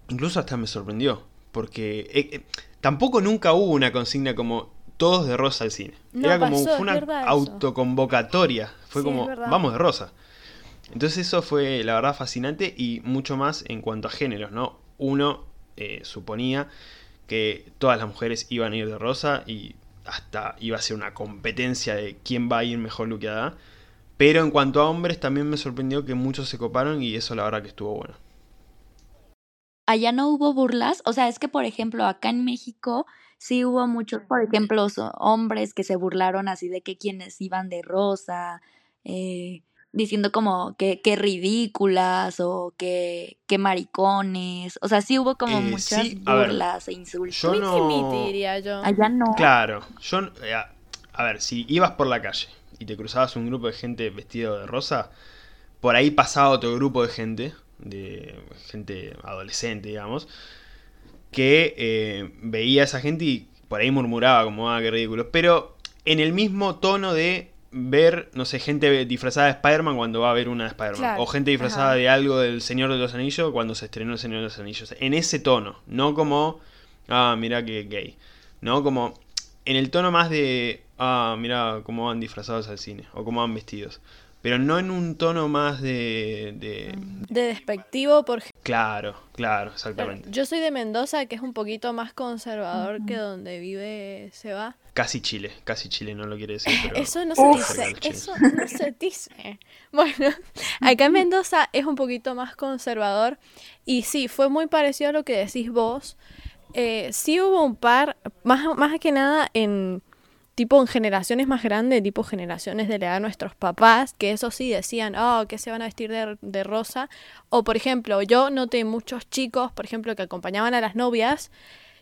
incluso hasta me sorprendió, porque tampoco nunca hubo una consigna como todos de rosa al cine. Era como fue una autoconvocatoria. Fue como, vamos de rosa. Entonces eso fue la verdad fascinante y mucho más en cuanto a géneros, ¿no? Uno eh, suponía que todas las mujeres iban a ir de rosa y hasta iba a ser una competencia de quién va a ir mejor luqueada. Pero en cuanto a hombres también me sorprendió que muchos se coparon y eso la verdad que estuvo bueno. Allá no hubo burlas, o sea, es que por ejemplo acá en México sí hubo muchos, por ejemplo, hombres que se burlaron así de que quienes iban de rosa, eh, diciendo como que, que ridículas o que, que maricones. O sea, sí hubo como eh, muchas burlas e insultos. Yo no... Allá no. Claro, yo... Eh, a ver, si ibas por la calle y te cruzabas un grupo de gente vestido de rosa, por ahí pasaba otro grupo de gente, de gente adolescente, digamos, que eh, veía a esa gente y por ahí murmuraba como, ah, qué ridículo. Pero en el mismo tono de ver, no sé, gente disfrazada de Spider-Man cuando va a ver una de Spider-Man. o gente disfrazada de algo del Señor de los Anillos cuando se estrenó el Señor de los Anillos. En ese tono, no como, ah, mira qué gay. No como en el tono más de, ah, mira cómo van disfrazados al cine. O cómo van vestidos pero no en un tono más de... De, de despectivo por... Claro, claro, exactamente. Yo soy de Mendoza, que es un poquito más conservador que donde vive Seba. Casi Chile, casi Chile, no lo quiere decir, [laughs] pero... Eso no se dice, eso no se dice. Bueno, acá en Mendoza es un poquito más conservador y sí, fue muy parecido a lo que decís vos. Eh, sí hubo un par, más, más que nada en tipo en generaciones más grandes, tipo generaciones de la edad de nuestros papás, que eso sí decían, oh, que se van a vestir de, rosa. O por ejemplo, yo noté muchos chicos, por ejemplo, que acompañaban a las novias,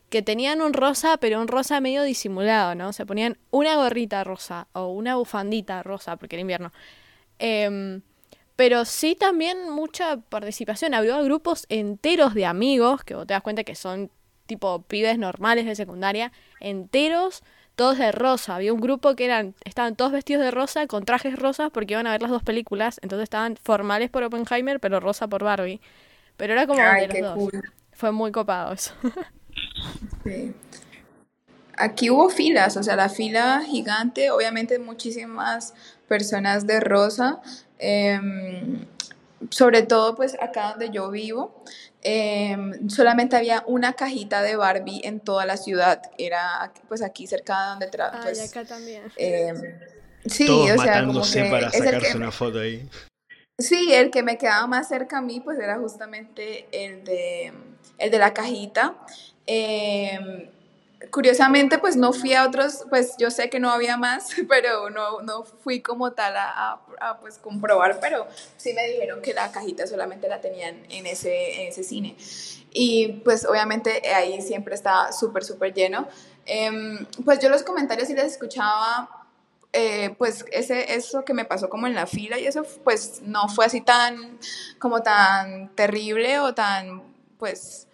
que tenían un rosa, pero un rosa medio disimulado, ¿no? Se ponían una gorrita rosa o una bufandita rosa, porque era invierno. Em, pero sí también mucha participación. Había grupos enteros de amigos, que vos te das cuenta que son tipo pibes normales de secundaria, enteros todos de rosa. Había un grupo que eran, estaban todos vestidos de rosa, con trajes rosas, porque iban a ver las dos películas. Entonces estaban formales por Oppenheimer, pero rosa por Barbie. Pero era como de los dos. Fue muy copado eso. [laughs] sí. Aquí hubo filas, o sea, la fila gigante, obviamente muchísimas personas de rosa. Em, sobre todo pues acá donde yo vivo, Em, solamente había una cajita de Barbie en toda la ciudad. Era pues aquí cerca de donde trabajo. Pues, acá también. Em, sí, o sea, como que para sacarse una foto ahí. Sí, el que me quedaba más cerca a mí pues era justamente el de, el de la cajita. Eh, curiosamente, pues no fui a otros, pues yo sé que no había más, [laughs] pero no, no fui como tal a, a, pues comprobar, pero sí me dijeron que la cajita solamente la tenían en ese, en ese cine. Y pues obviamente ahí siempre estaba súper, súper lleno. Em, pues yo los comentarios sí les escuchaba, eh, pues ese, eso que me pasó como en la fila y eso pues no fue así tan, como tan terrible o tan, pues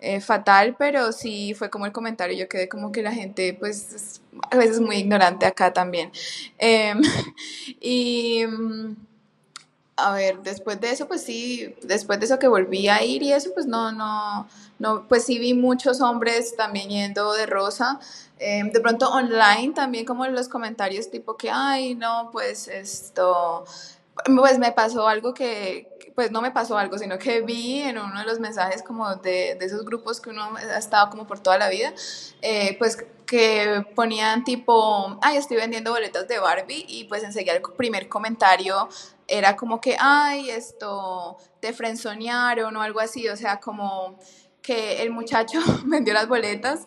eh, fatal, pero sí fue como el comentario, yo quedé como que la gente pues a veces muy ignorante acá también. Em, [laughs] y mm, a ver, después de eso pues sí, después de eso que volví a ir y eso pues no, no, no, pues sí vi muchos hombres también yendo de rosa. Em, de pronto online también como los comentarios tipo que, ay, no, pues esto, pues me pasó algo que, pues no me pasó algo, sino que vi en uno de los mensajes como de, de esos grupos que uno ha estado como por toda la vida, eh, pues que ponían tipo, ay, estoy vendiendo boletas de Barbie y pues enseguida el primer comentario era como que, ay, esto, te frenzonearon o algo así, o sea, como que el muchacho [laughs] vendió las boletas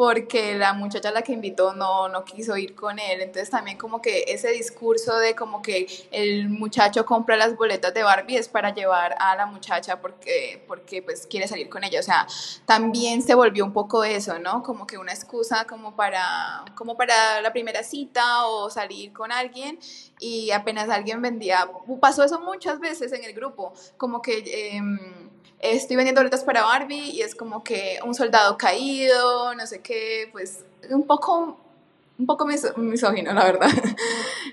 porque la muchacha a la que invitó no, no quiso ir con él. Entonces también como que ese discurso de como que el muchacho compra las boletas de Barbie es para llevar a la muchacha porque, porque pues quiere salir con ella. O sea, también se volvió un poco eso, ¿no? Como que una excusa como para, como para la primera cita o salir con alguien y apenas alguien vendía, pasó eso muchas veces en el grupo, como que... Eh, estoy vendiendo boletas para Barbie y es como que un soldado caído, no sé qué, pues un poco, un poco misógino, la verdad. [laughs]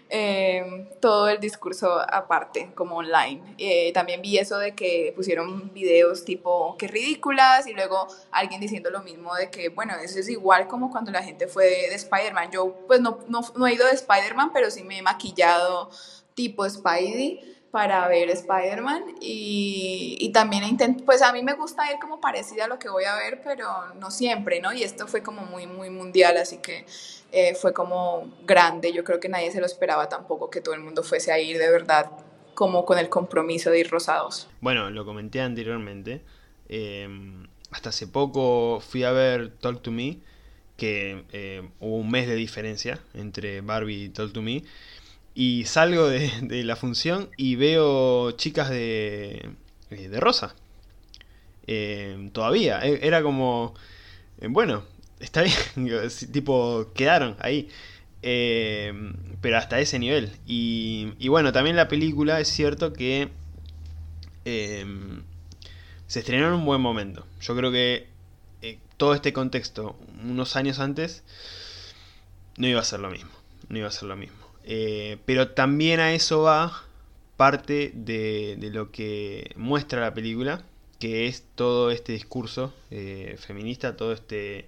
Eh, todo el discurso aparte, como online. Eh, también vi eso de que pusieron videos tipo que ridículas y luego alguien diciendo lo mismo de que, bueno, eso es igual como cuando la gente fue de, Spider-Man. Yo pues no, no, no he ido de Spider-Man, pero sí me he maquillado tipo Spidey para ver Spider-Man y, y, también intento, pues a mí me gusta ir como parecida a lo que voy a ver, pero no siempre, ¿no? Y esto fue como muy, muy mundial, así que eh, fue como grande, yo creo que nadie se lo esperaba tampoco que todo el mundo fuese a ir de verdad como con el compromiso de ir rosados. Bueno, lo comenté anteriormente, em, hasta hace poco fui a ver Talk to Me, que eh, hubo un mes de diferencia entre Barbie y Talk to Me, y salgo de, la función y veo chicas de, eh, de rosa. Eh, todavía. E, era como... Eh, bueno, está bien. [laughs] tipo, quedaron ahí. pero hasta ese nivel. Y, y, bueno, también la película es cierto que se estrenó en un buen momento. Yo creo que todo este contexto, unos años antes, no iba a ser lo mismo. No iba a ser lo mismo. Eh, pero también a eso va parte de, lo que muestra la película, que es todo este discurso eh, feminista, todo este,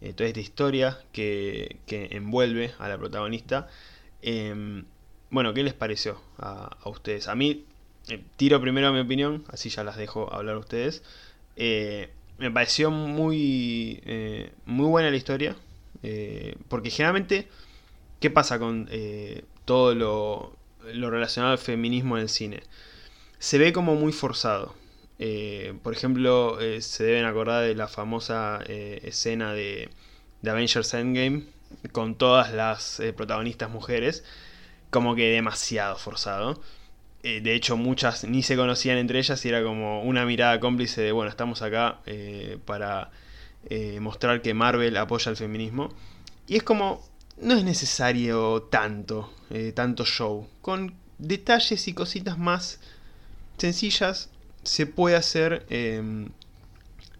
eh, toda esta historia que, envuelve a la protagonista. Em, bueno, ¿qué les pareció a, ustedes? A mí, tiro primero mi opinión, así ya las dejo hablar a ustedes. me pareció muy, muy buena la historia, porque generalmente ¿Qué pasa con eh, todo lo, relacionado al feminismo en el cine? Se ve como muy forzado. Eh, por ejemplo, eh, se deben acordar de la famosa escena de, de, Avengers Endgame con todas las protagonistas mujeres, como que demasiado forzado. de hecho, muchas ni se conocían entre ellas y era como una mirada cómplice de, bueno, estamos acá para mostrar que Marvel apoya el feminismo. Y es como, no es necesario tanto, eh, tanto show. Con detalles y cositas más sencillas se puede hacer em,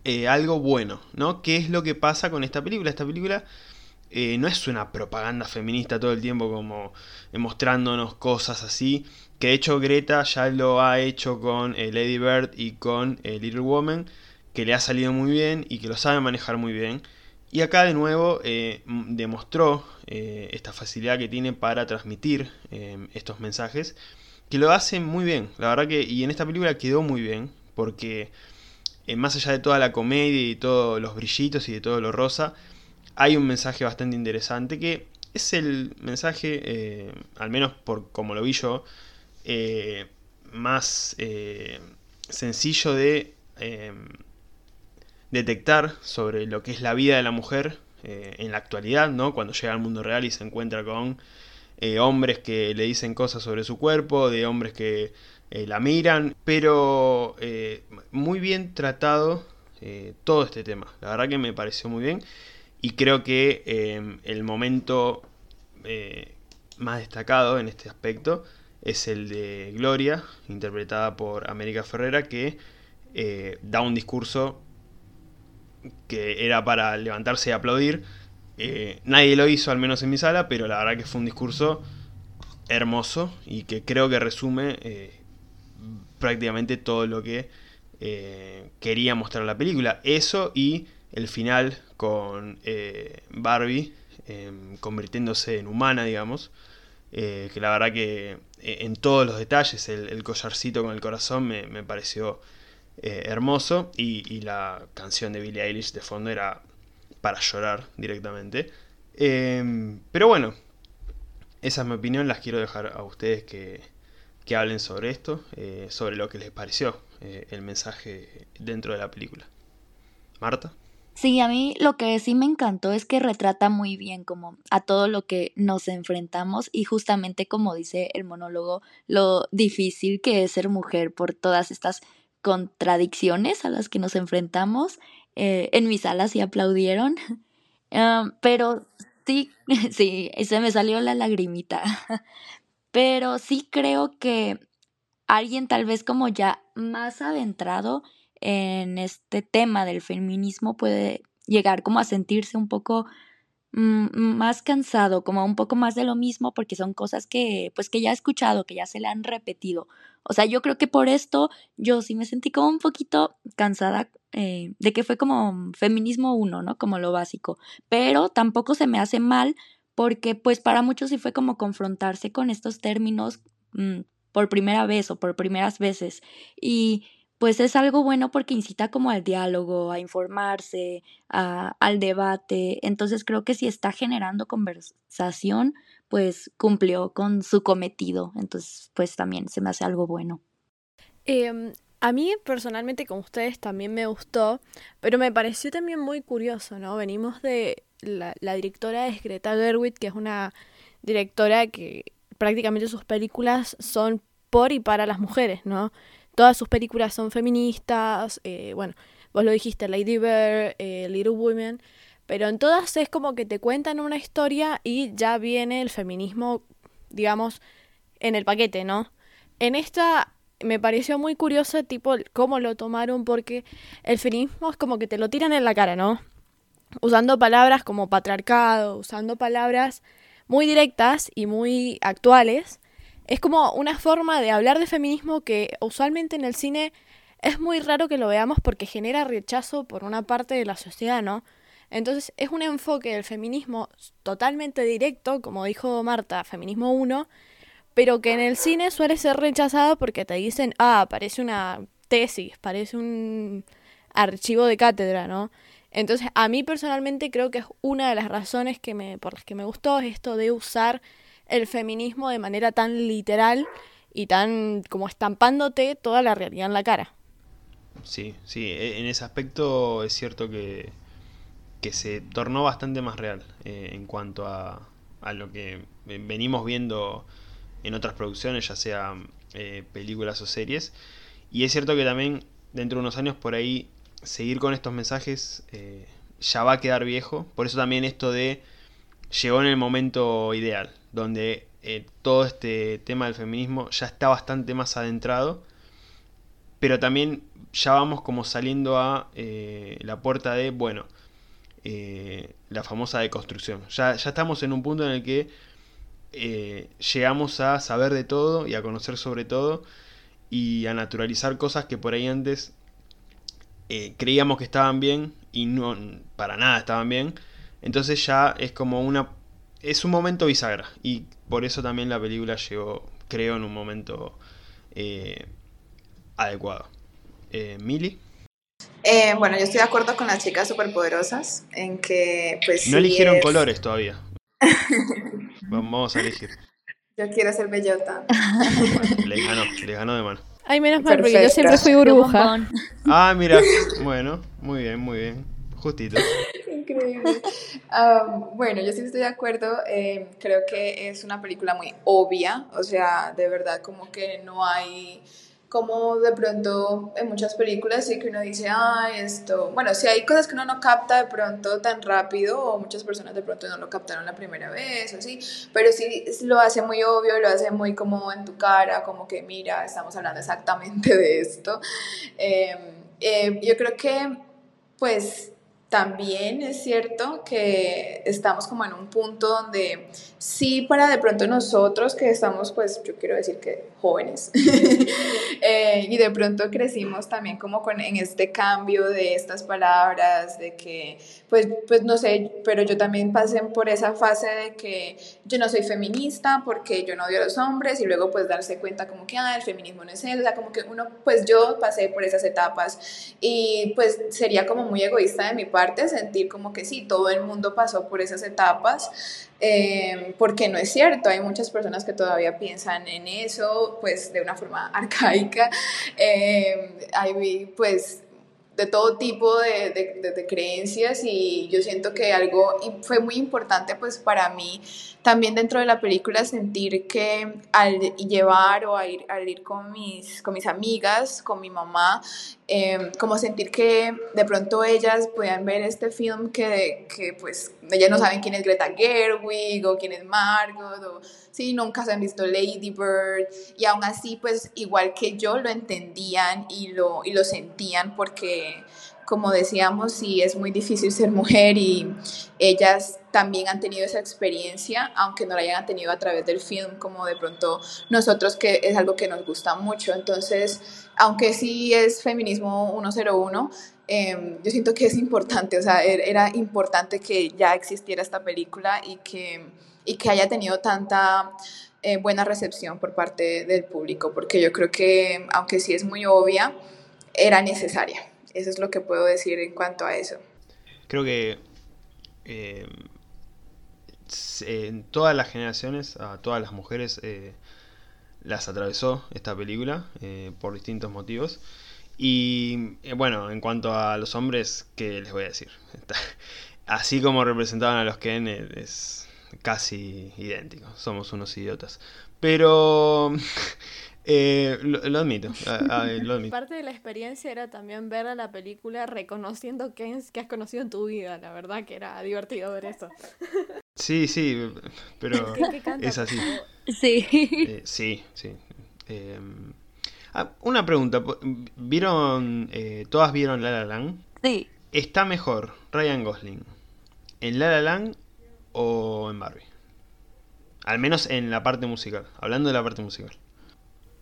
eh, algo bueno, ¿no? ¿Qué es lo que pasa con esta película? Esta película eh, no es una propaganda feminista todo el tiempo como mostrándonos cosas así. Que de hecho Greta ya lo ha hecho con Lady Bird y con Little Woman, que le ha salido muy bien y que lo sabe manejar muy bien. Y acá de nuevo eh, demostró eh, esta facilidad que tiene para transmitir eh, estos mensajes, que lo hace muy bien, la verdad que, y en esta película quedó muy bien, porque más allá de toda la comedia y todos los brillitos y de todo lo rosa, hay un mensaje bastante interesante que es el mensaje, al menos por como lo vi yo, más sencillo de detectar sobre lo que es la vida de la mujer eh, en la actualidad, ¿no? Cuando llega al mundo real y se encuentra con eh, hombres que le dicen cosas sobre su cuerpo, de hombres que eh, la miran, pero muy bien tratado todo este tema. La verdad que me pareció muy bien y creo que el momento más destacado en este aspecto es el de Gloria, interpretada por América Ferrera, que da un discurso que era para levantarse y aplaudir. Eh, nadie lo hizo, al menos en mi sala, pero la verdad que fue un discurso hermoso y que creo que resume eh, prácticamente todo lo que eh, quería mostrar la película. Eso y el final con Barbie convirtiéndose en humana, digamos. que la verdad que en todos los detalles, el, collarcito con el corazón me, me pareció eh, hermoso y, la canción de Billie Eilish de fondo era para llorar directamente. Em, pero bueno, esa es mi opinión, las quiero dejar a ustedes que, que hablen sobre esto, eh, sobre lo que les pareció eh, el mensaje dentro de la película. Marta. Sí, a mí lo que sí me encantó es que retrata muy bien como a todo lo que nos enfrentamos y justamente como dice el monólogo, lo difícil que es ser mujer por todas estas contradicciones a las que nos enfrentamos. Eh, en mi sala sí aplaudieron, ah, [laughs] pero sí, [laughs] sí, se me salió la lagrimita. [laughs] Pero sí creo que alguien tal vez como ya más adentrado en este tema del feminismo puede llegar como a sentirse un poco más cansado, como un poco más de lo mismo, porque son cosas que, pues, que ya he escuchado, que ya se le han repetido. O sea, yo creo que por esto yo sí me sentí como un poquito cansada eh, de que fue como feminismo uno, ¿no? Como lo básico. Pero tampoco se me hace mal porque, pues, para muchos sí fue como confrontarse con estos términos mm, por primera vez o por primeras veces. Y pues es algo bueno porque incita como al diálogo, a informarse, a, al debate. Entonces creo que si está generando conversación, pues cumplió con su cometido. Entonces, pues también se me hace algo bueno. Em, a mí personalmente, como ustedes, también me gustó, pero me pareció también muy curioso, ¿no? Venimos de la, directora es Greta Gerwig, que es una directora que prácticamente sus películas son por y para las mujeres, ¿no? Todas sus películas son feministas, eh, bueno, vos lo dijiste, Lady Bird, eh, Little Women, pero en todas es como que te cuentan una historia y ya viene el feminismo, digamos, en el paquete, ¿no? En esta me pareció muy curioso, tipo, cómo lo tomaron, porque el feminismo es como que te lo tiran en la cara, ¿no? Usando palabras como patriarcado, usando palabras muy directas y muy actuales, es como una forma de hablar de feminismo que usualmente en el cine es muy raro que lo veamos porque genera rechazo por una parte de la sociedad, ¿no? Entonces es un enfoque del feminismo totalmente directo, como dijo Marta, feminismo 1, pero que en el cine suele ser rechazado porque te dicen, ah, parece una tesis, parece un archivo de cátedra, ¿no? Entonces a mí personalmente creo que es una de las razones que me, por las que me gustó esto de usar el feminismo de manera tan literal y tan como estampándote toda la realidad en la cara. Sí, sí, e, en ese aspecto es cierto que, que se tornó bastante más real eh, en cuanto a, a, lo que venimos viendo en otras producciones, ya sea eh, películas o series. Y es cierto que también dentro de unos años por ahí seguir con estos mensajes eh, ya va a quedar viejo. Por eso también esto de llegó en el momento ideal donde eh, todo este tema del feminismo ya está bastante más adentrado, pero también ya vamos como saliendo a eh, la puerta de, bueno, eh, la famosa deconstrucción. Ya, ya estamos en un punto en el que llegamos a saber de todo y a conocer sobre todo y a naturalizar cosas que por ahí antes creíamos que estaban bien y no para nada estaban bien. Entonces ya es como una es un momento bisagra y por eso también la película llegó, creo, en un momento eh, adecuado. Eh, Mili. Eh, bueno, yo estoy de acuerdo con las chicas superpoderosas en que, pues. No eligieron colores todavía. [laughs] Vamos a elegir. Yo quiero ser bellota. le ganó, le ganó de mano. Ay, menos mal, porque yo siempre fui burbuja. Ah, mira. Bueno, muy bien, muy bien. Justito. [laughs] Increíble. bueno, yo sí estoy de acuerdo. Eh, creo que es una película muy obvia. O sea, de verdad, como que no hay. Como de pronto en muchas películas sí que uno dice, ah, esto. Bueno, si hay cosas que uno no capta de pronto tan rápido, o muchas personas de pronto no lo captaron la primera vez, o así. Pero sí lo hace muy obvio, lo hace muy como en tu cara, como que mira, estamos hablando exactamente de esto. Em, eh, yo creo que, pues también es cierto que estamos como en un punto donde sí para de pronto nosotros que estamos pues yo quiero decir que jóvenes [laughs] eh, y de pronto crecimos también como con, en este cambio de estas palabras de que pues, pues no sé pero yo también pasé por esa fase de que yo no soy feminista porque yo no odio a los hombres y luego pues darse cuenta como que ah, el feminismo no es eso, o sea como que uno pues yo pasé por esas etapas y pues sería como muy egoísta de mi parte parte sentir como que sí, todo el mundo pasó por esas etapas, eh, porque no es cierto, hay muchas personas que todavía piensan en eso, pues de una forma [laughs] arcaica, eh, hay pues de todo tipo de, de, de, creencias y yo siento que algo fue muy importante pues para mí también dentro de la película sentir que al llevar o al ir, al ir con, mis, con mis amigas, con mi mamá, em, como sentir que de pronto ellas puedan ver este film que, que pues ellas no saben quién es Greta Gerwig o quién es Margot o sí, nunca se han visto Lady Bird. Y aún así pues igual que yo lo entendían y lo, y lo sentían porque como decíamos, sí es muy difícil ser mujer y ellas también han tenido esa experiencia, aunque no la hayan tenido a través del film, como de pronto nosotros, que es algo que nos gusta mucho. Entonces, aunque sí es feminismo 101, eh, yo siento que es importante, o sea, er, era importante que ya existiera esta película y que y que haya tenido tanta eh, buena recepción por parte del público, porque yo creo que, aunque sí es muy obvia, era necesaria. Eso es lo que puedo decir en cuanto a eso. Creo que eh, en todas las generaciones, a todas las mujeres eh, las atravesó esta película por distintos motivos. Y bueno, en cuanto a los hombres, ¿qué les voy a decir? Así como representaban a los Ken, es casi idénticos. Somos unos idiotas. Pero [laughs] eh, lo, admito, Parte de la experiencia era también ver a la película reconociendo que, que has conocido en tu vida. La verdad que era divertido ver eso. [laughs] Sí, sí, pero [laughs] es así. Sí. Eh, sí, sí. Eh, ah, una pregunta. ¿Vieron, todas vieron La La Land? Sí. ¿Está mejor Ryan Gosling en La La Land o en Barbie. Al menos en la parte musical. Hablando de la parte musical.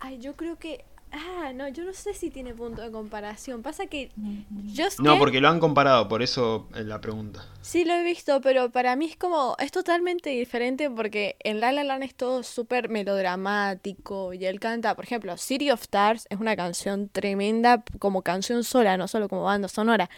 Ay, yo creo que. Ah, no, yo no sé si tiene punto de comparación. Pasa que. Yo No, porque lo han comparado, por eso la pregunta. Sí, lo he visto, pero para mí es como. Es totalmente diferente porque en La La Land es todo súper melodramático y él canta. Por ejemplo, City of Stars es una canción tremenda como canción sola, no solo como banda sonora.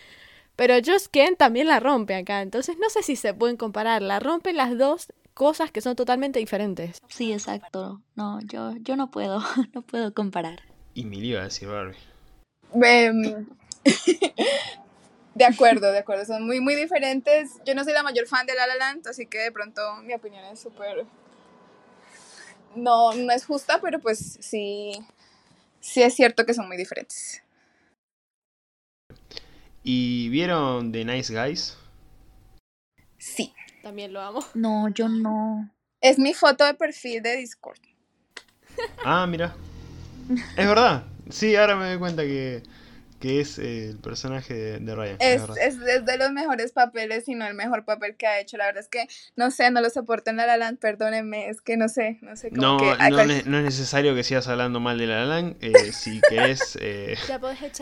Pero Just Ken también la rompe acá, entonces no sé si se pueden comparar, la rompen las dos cosas que son totalmente diferentes. Sí, exacto. No, yo, yo no puedo, [laughs] no puedo comparar. Y me iba a decir Barbie. Em, [laughs] de acuerdo, de acuerdo, son muy, muy diferentes. Yo no soy la mayor fan de La La Land, así que de pronto mi opinión es súper... No, no es justa, pero pues sí, sí es cierto que son muy diferentes. ¿Y vieron The Nice Guys? Sí. También lo amo. No, yo no. Es mi foto de perfil de Discord. Ah, mira. Es verdad. Sí, ahora me doy cuenta que, que es eh, el personaje de, Ryan. Es, es, de los mejores papeles, si no el mejor papel que ha hecho. La verdad es que, no sé, no lo soporto en La La Land, perdónenme, es que no sé, no sé cómo no, no, es necesario que sigas hablando mal de La La Land. Eh, [laughs] si querés eh,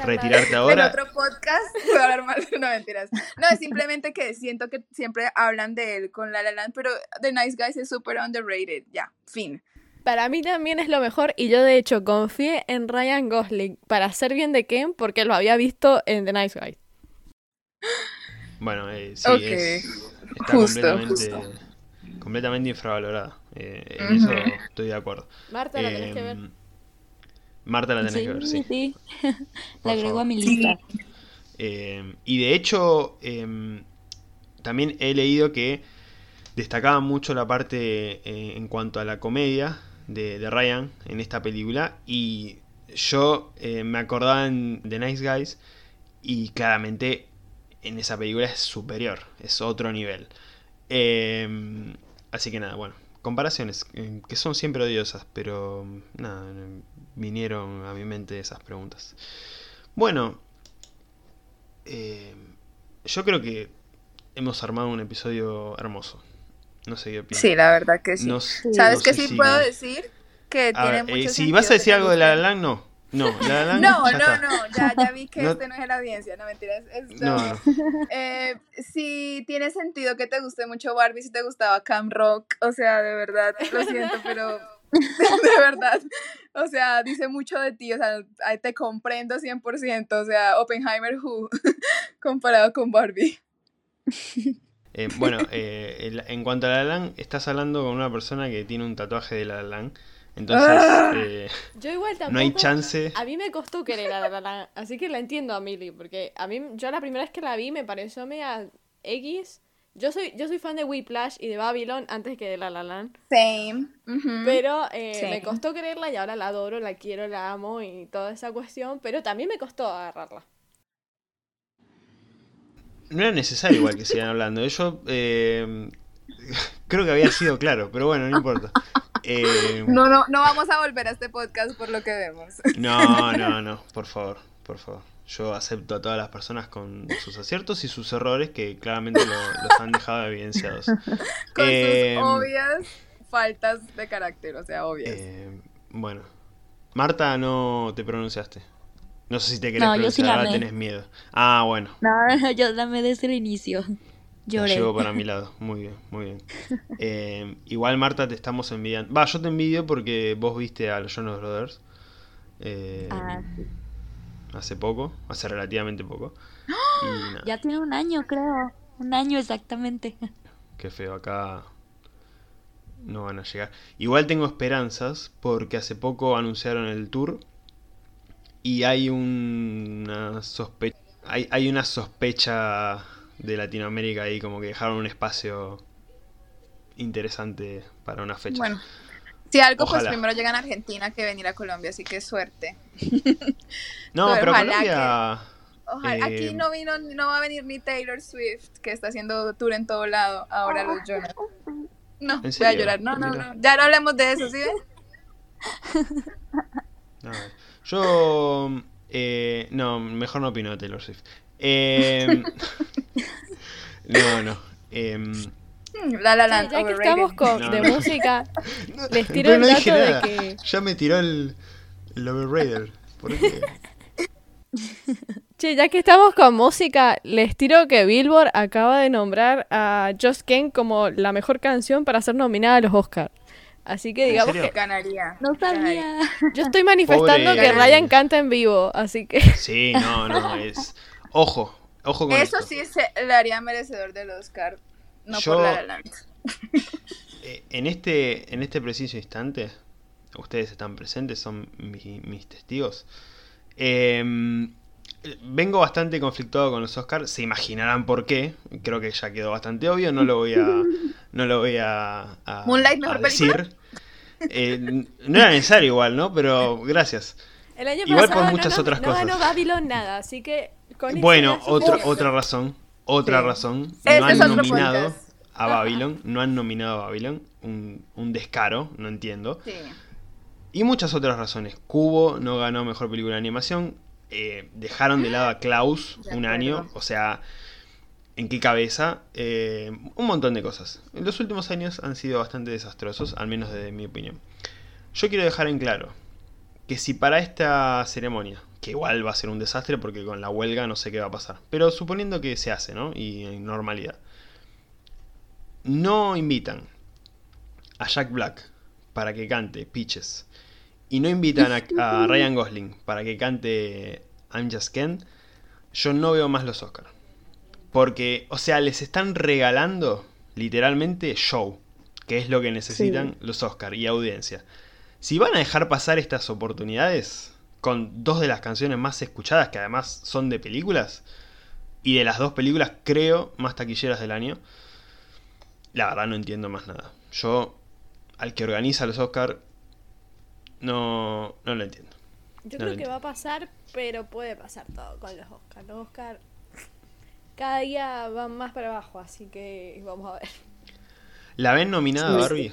retirarte ahora. En otro podcast [laughs] puedo hablar mal, no mentiras. No, es simplemente que siento que siempre hablan de él con La La Land, pero The Nice Guys es súper underrated, ya, fin. Para mí también es lo mejor y yo de hecho confié en Ryan Gosling para hacer bien de Ken porque lo había visto en The Nice Guy. Bueno, eh, sí, es, está completamente, completamente infravalorada. Eh, en eso estoy de acuerdo. Marta, la tenés que ver. Em, Marta la tenés que ver, sí. Sí, [laughs] la agrego a mi lista. Em, y de hecho, em, también he leído que destacaba mucho la parte eh, en cuanto a la comedia de, Ryan en esta película y yo eh, me acordaba en The Nice Guys y claramente en esa película es superior, es otro nivel. Em, así que nada, bueno, comparaciones eh, que son siempre odiosas, pero nada, vinieron a mi mente esas preguntas. Bueno, em, yo creo que hemos armado un episodio hermoso. No sé qué opinas. Sí, la verdad que sí. ¿Sabes qué sí puedo decir? Que tiene eh, mucho Si vas a decir algo de La La no. No, la, la, [laughs] no, no, no, ya, ya vi que [laughs] este no es la audiencia, no mentiras. Esto, no, [laughs] eh, si tiene sentido que te guste mucho Barbie, si te gustaba Cam Rock, o sea, de verdad, lo siento, pero de verdad. O sea, dice mucho de ti, o sea, te comprendo 100%, o sea, Oppenheimer Who comparado con Barbie. Eh, bueno, eh, en cuanto a La Land, estás hablando con una persona que tiene un tatuaje de La Land. Entonces, ah. eh, yo igual tampoco, no hay chance. A mí me costó querer a La Land, así que la entiendo a Milly, porque a mí, yo la primera vez que la vi me pareció media X. Yo soy, yo soy fan de Whiplash y de Babylon antes que de La La Land. Same. Pero me costó quererla y ahora la adoro, la quiero, la amo y toda esa cuestión, pero también me costó agarrarla no era necesario igual que sigan hablando. Yo eh, creo que había sido claro, pero bueno, no importa. Eh, no, no, no vamos a volver a este podcast por lo que vemos. No, no, no, por favor, por favor. Yo acepto a todas las personas con sus aciertos y sus errores que claramente los han dejado evidenciados. Con sus eh, obvias faltas de carácter, o sea, obvias. bueno, Marta, no te pronunciaste. No sé si te querés no, pronunciar, ahora tenés miedo. Ah, bueno. No, [laughs] yo dame desde el inicio. Lloré. llevo para mi [laughs] lado. Muy bien, muy bien. Eh, igual, Marta, te estamos envidiando. Va, yo te envidio porque vos viste a los Jonas Brothers. Eh, ah, sí. Hace poco, hace relativamente poco. Ya tiene un año, creo. Un año exactamente. Qué feo, acá no van a llegar. Igual tengo esperanzas porque hace poco anunciaron el tour y hay una sospecha hay, hay una sospecha de Latinoamérica ahí como que dejaron un espacio interesante para una fecha. Bueno, si algo pues primero llegan a Argentina que venir a Colombia, así que suerte. [laughs] No, pero, Colombia Ojalá, aquí eh, no vino, no va a venir ni Taylor Swift, que está haciendo tour en todo lado, ahora los [laughs] Jonas. No, voy a llorar. No, no, no. Ya no hablemos de eso, ¿sí ven? [laughs] No. Yo. Eh, no, mejor no opino de Taylor Swift. [laughs] Eh, [laughs] no, no. Eh, la La Land. ya que estamos con, de música, [laughs] les tiro el dato de que. Ya me tiró el, el overrated. ¿Por qué? Che, ya que estamos con música, les tiro que Billboard acaba de nombrar a Just Ken como la mejor canción para ser nominada a los Oscars. Así que digamos que ganaría. No sabía. Yo estoy manifestando que Ryan canta en vivo, así que. [laughs] Sí, no, no, es. Ojo, ojo con Eso sí se le haría merecedor del Oscar, no por La La eh, En este, en este preciso instante, ustedes están presentes, son mis testigos. Eh, vengo bastante conflictuado con los Oscars, se imaginarán por qué, creo que ya quedó bastante obvio, no lo voy a, [laughs] no lo voy a, Moonlight, mejor decir. Eh, no era necesario igual, ¿no? Pero gracias. El año igual por muchas otras no cosas. No Babylon nada, así que... bueno, otra, otra razón, otra razón, no han nominado a Babylon, no han nominado a Babylon, un, un descaro, no entiendo. Sí. Y muchas otras razones. Cubo no ganó mejor película de animación. Eh, dejaron de lado a Klaus un año, o sea, ¿en qué cabeza? Eh, un montón de cosas. En los últimos años han sido bastante desastrosos, al menos desde mi opinión. Yo quiero dejar en claro que si para esta ceremonia, que igual va a ser un desastre porque con la huelga no sé qué va a pasar, pero suponiendo que se hace, ¿no? Y en normalidad, no invitan a Jack Black para que cante Peaches y no invitan a, Ryan Gosling para que cante I'm Just Ken, yo no veo más los Oscars. Porque, o sea, les están regalando literalmente show, que es lo que necesitan los Oscars y audiencia. Si van a dejar pasar estas oportunidades con dos de las canciones más escuchadas, que además son de películas, y de las dos películas creo más taquilleras del año, la verdad no entiendo más nada. Yo, al que organiza los Oscars, no, no lo entiendo. Yo creo que va a pasar, pero puede pasar todo con los Oscars. Los Oscars cada día van más para abajo, así que vamos a ver. ¿La ven nominada Barbie?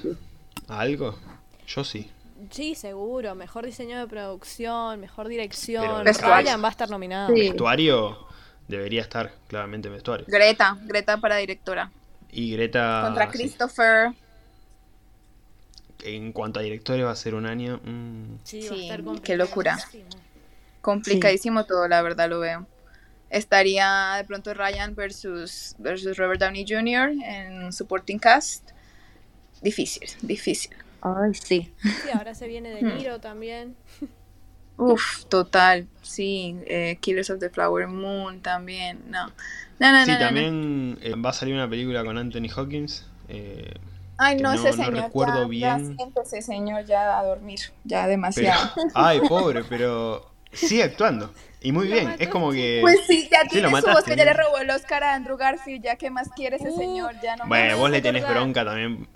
¿A algo? Yo sí. Sí, seguro. Mejor diseño de producción, mejor dirección. Ryan va a estar nominado. Vestuario debería estar, claramente, vestuario. Greta, Greta para directora. Y Greta. Contra Christopher en cuanto a directores va a ser un año. Mm. Sí, qué locura. Complicadísimo todo, la verdad lo veo. Estaría de pronto Ryan versus, versus Robert Downey Jr. en supporting cast. Difícil, difícil. Ay, sí. Sí, ahora se viene de Niro también. [laughs] Uf, total, sí. eh, Killers of the Flower Moon también. No. No, no, Sí, no, no, no. también eh, va a salir una película con Anthony Hawkins. eh, Ay, que no, no- ese no señor. recuerdo ya, bien. Ya siéntese, señor, ya a dormir. Ya pero, demasiado. [laughs] ay, pobre, pero sigue actuando. Y muy Lo bien, es como que... Pues sí, ya Sí, tiene su mataste, Oscar, ya le robó el Oscar a Andrew Garfield, ya qué más quiere ese Uh, señor, ya no Bueno, más. vos le tenés verdad. bronca también.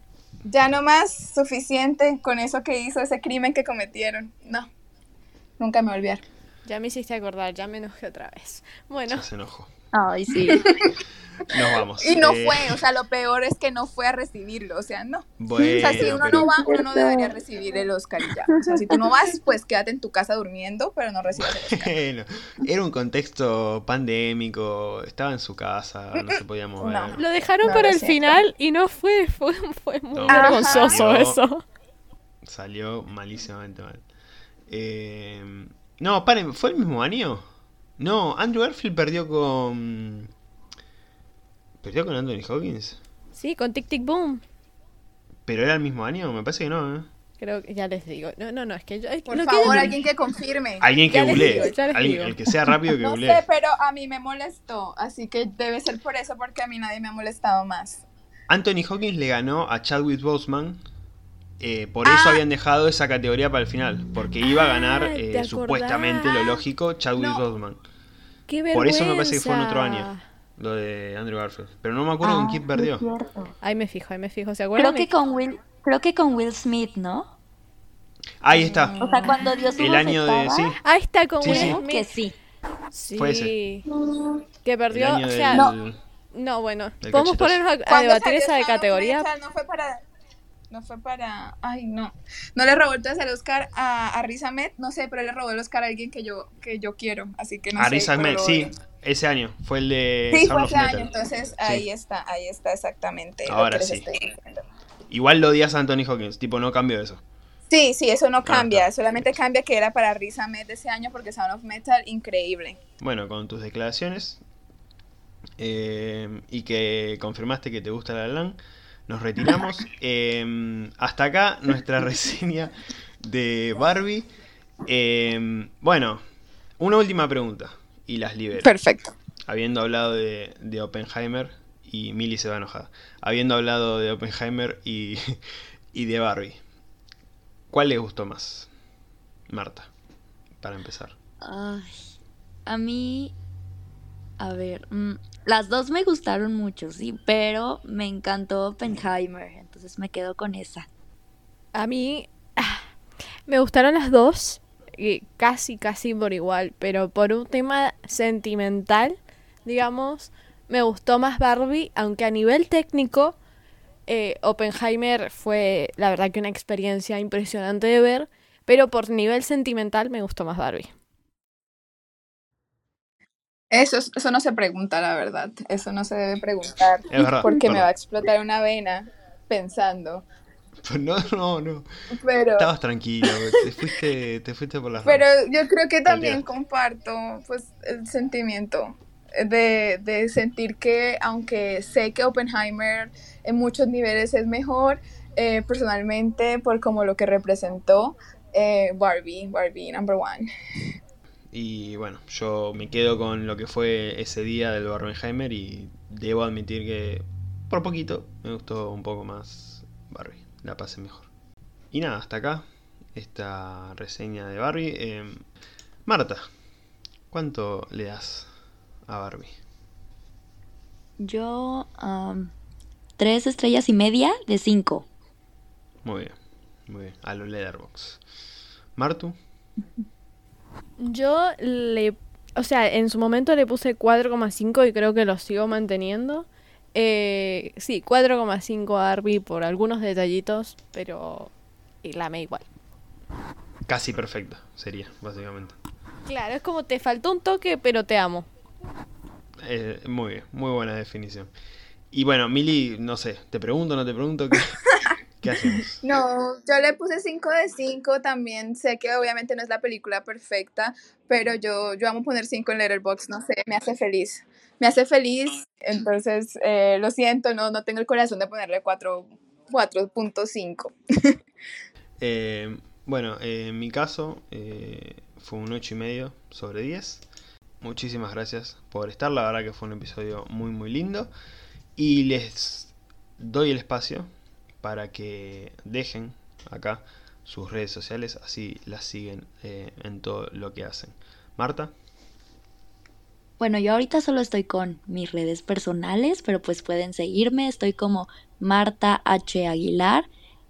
Ya no más suficiente con eso que hizo, ese crimen que cometieron. No, nunca me voy a olvidar. Ya me hiciste acordar, ya me enojé otra vez. Bueno, Ya se enojó. Ay, sí. [laughs] Nos vamos. Y no Eh, fue, o sea, lo peor es que no fue a recibirlo, o sea, no. Bueno, o sea, si uno pero- no va, uno no debería recibir el Oscar y ya. O sea, si tú no vas, pues quédate en tu casa durmiendo, pero no recibas el Oscar. Bueno, era un contexto pandémico, estaba en su casa, no se podía mover. No. lo dejaron No, para lo el final y no fue, fue, fue muy No. vergonzoso Salió- eso. Salió malísimamente mal. Eh, no, paren, ¿fue el mismo año? No, Andrew Garfield perdió con... ¿Perdió con Anthony Hawkins? Sí, con Tic Tic Boom. ¿Pero era el mismo año? Me parece que no, ¿eh? Creo que ya les digo. No, no, no, es que yo. es que Por no favor, quiero- alguien que confirme. [laughs] Alguien que digo. el que sea rápido que [laughs] No googlee. sé, pero a mí me molestó, así que debe ser por eso, porque a mí nadie me ha molestado más. Anthony Hawkins le ganó a Chadwick Boseman. Eh, por eso Ah. habían dejado esa categoría para el final. Porque iba a ganar, Ah, eh, ¿te supuestamente, lo lógico, Chadwick No. Boseman. Qué Por eso me parece que fue en otro año. Lo de Andrew Garfield. Pero no me acuerdo con Ah, quién sí, perdió. Ahí me fijo, ahí me fijo. ¿Se acuerdan? Creo que con Will, creo que con Will Smith, ¿no? Ahí está. O sea, cuando dio su El año de. Sí. Ahí está con Sí, Will sí. creo Smith. que sí. Sí. Fue ese. Que El perdió. año O del. sea, No. no, bueno. Podemos ponernos a, a ¿Cuándo debatir esa de categoría. No fue para. No fue para. Ay, no. No le robó entonces el Oscar a, a Riz Ahmed, no sé, pero le robó el Oscar a alguien que yo, que yo quiero. Así que no a sé. Ahmed, sí. Ese año. Fue el de. Sí, Sound fue ese año, entonces Sí. ahí está, ahí está exactamente Ahora lo que sí. les estoy diciendo. Igual lo odias a Anthony Hawkins. Tipo, no cambió eso. Sí, sí, eso no cambia, Ah, está. solamente cambia que era para Riz Ahmed de ese año porque Sound of Metal, increíble. Bueno, con tus declaraciones. eh, y que confirmaste que te gusta la LAN. Nos retiramos. Eh, hasta acá nuestra [laughs] reseña de Barbie. Eh, bueno, una última pregunta. Y las libero. Perfecto. Habiendo hablado de, de Oppenheimer. Y Millie se va enojada. Habiendo hablado de Oppenheimer y, [laughs] y de Barbie. ¿Cuál les gustó más? Marta. Para empezar. Ay, a mí, a ver, mm, las dos me gustaron mucho, sí, pero me encantó Oppenheimer, entonces me quedo con esa. A mí ah, me gustaron las dos, casi, casi por igual, pero por un tema sentimental, digamos, me gustó más Barbie, aunque a nivel técnico, eh, Oppenheimer fue la verdad que una experiencia impresionante de ver, pero por nivel sentimental me gustó más Barbie. Eso, es- eso no se pregunta, la verdad. Eso no se debe preguntar. Es verdad, Porque me va a explotar una vena pensando. Pues no, no, no. Pero, Estabas tranquilo, te fuiste, te fuiste por las pero ramas. yo creo que también comparto pues el sentimiento de, de sentir que aunque sé que Oppenheimer en muchos niveles es mejor, eh, personalmente por como lo que representó eh, Barbie, Barbie number one. Y bueno, yo me quedo con lo que fue ese día del Barbenheimer y debo admitir que por poquito me gustó un poco más Barbie, la pasé mejor. Y nada, hasta acá esta reseña de Barbie. Eh, Marta, ¿cuánto le das a Barbie? Yo, am, tres estrellas y media de cinco. Muy bien, muy bien, a lo Letterbox. Martu, Yo le, o sea, en su momento le puse 4,5 y creo que lo sigo manteniendo. Eh, sí, 4,5 a Barbie por algunos detallitos, pero y la amé igual. casi perfecta sería, básicamente. Claro, es como te faltó un toque, pero te amo. Eh, muy bien, muy buena definición. Y bueno, Mili, no sé, te pregunto, no te pregunto, [laughs] ¿qué, hacemos? [laughs] No, yo le puse 5 de 5 también. Sé que obviamente no es la película perfecta, pero yo, yo amo poner 5 en Letterboxd, no sé, me hace feliz. Me hace feliz, entonces eh, lo siento, no, no tengo el corazón de ponerle 4 4.5. [laughs] Eh, bueno, eh, en mi caso eh, fue un 8 y medio sobre 10. Muchísimas gracias por estar, la verdad que fue un episodio muy muy lindo. Y les doy el espacio para que dejen acá sus redes sociales, así las siguen en todo lo que hacen. Marta. Bueno, yo ahorita solo estoy con mis redes personales, pero pues pueden seguirme. Estoy como Marta H. Aguilar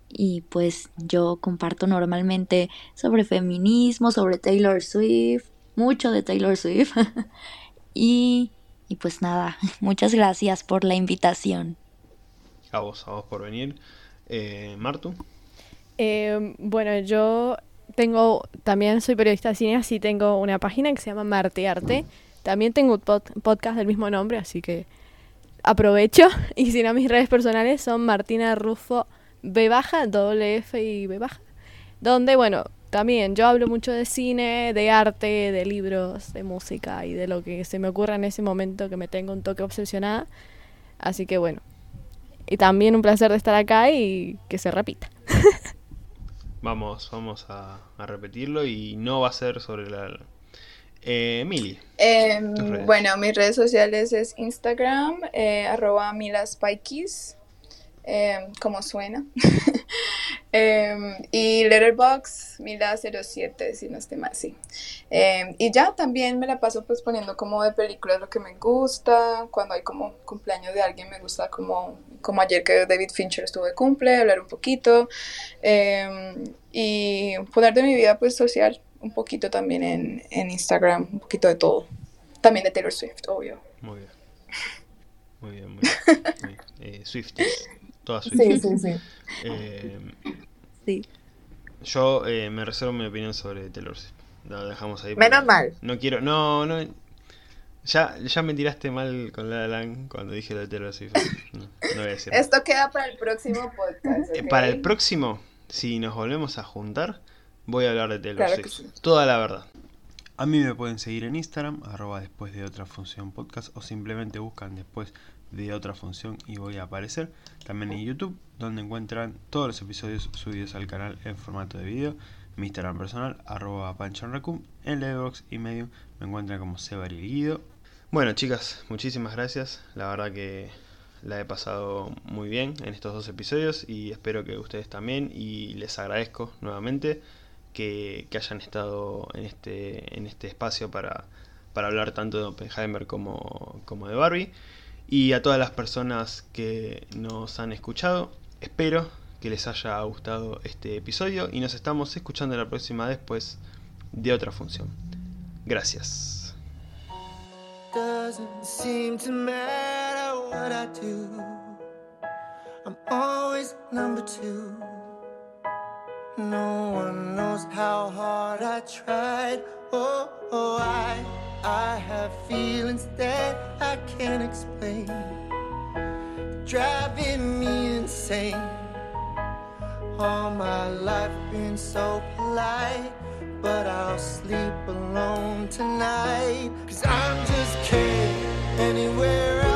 y pues yo comparto normalmente sobre feminismo, sobre Taylor Swift, mucho de Taylor Swift. [laughs] y, y pues nada, [laughs] muchas gracias por la invitación. A vos, a vos por venir. Eh, Martu. Eh, bueno, yo tengo, también soy periodista de cine, así tengo una página que se llama Martearte. También tengo un podcast del mismo nombre, así que aprovecho. [laughs] Y si no, mis redes personales son Martina Rufo B baja, doble F y B baja. Donde, bueno, también yo hablo mucho de cine, de arte, de libros, de música y de lo que se me ocurra en ese momento que me tengo un toque obsesionada. Así que bueno. Y también un placer de estar acá y que se repita. vamos, vamos a, repetirlo y no va a ser sobre la... Eh, Mili. Em, bueno, mis redes sociales es Instagram, eh, arroba milaspikes Em, como suena. [laughs] Em, y Letterbox, Mila07, si no esté mal, sí. Em, y ya también me la paso pues poniendo como de películas lo que me gusta. Cuando hay como cumpleaños de alguien, me gusta como, como ayer que David Fincher estuvo de cumple, hablar un poquito. y poner de mi vida pues social un poquito también en, en Instagram, un poquito de todo. También de Taylor Swift, obvio. Muy bien. Muy bien, muy bien. [laughs] Eh, Swifties. Todas Sí, sí, sí. Eh, sí. Yo eh, me reservo mi opinión sobre Taylor Swift. Lo dejamos ahí. Menos mal. No quiero, no, no. Ya, ya me tiraste mal con La Lang cuando dije lo de Taylor Swift. No, voy a decir. Esto queda para el próximo podcast. Eh, para el próximo, si nos volvemos a juntar, voy a hablar de Taylor Swift. Toda la verdad. A mí me pueden seguir en Instagram, arroba después de otra función podcast, o simplemente buscan después de otra función y voy a aparecer. También en YouTube, donde encuentran todos los episodios subidos al canal en formato de video. Mi Instagram personal, arroba panchanracum. En Letterboxd y medio me encuentran como Guido. Bueno chicas, muchísimas gracias. La verdad que la he pasado muy bien en estos dos episodios y espero que ustedes también. Y les agradezco nuevamente que, hayan estado en este, en este espacio para, para hablar tanto de Oppenheimer como, como de Barbie. Y a todas las personas que nos han escuchado, espero que les haya gustado este episodio y nos estamos escuchando la próxima después de otra función. Gracias. No one knows how hard I tried. Oh, oh, I, I have feelings that I can't explain. Driving me insane. All my life been so polite. But I'll sleep alone tonight. Cause I'm just kidding anywhere.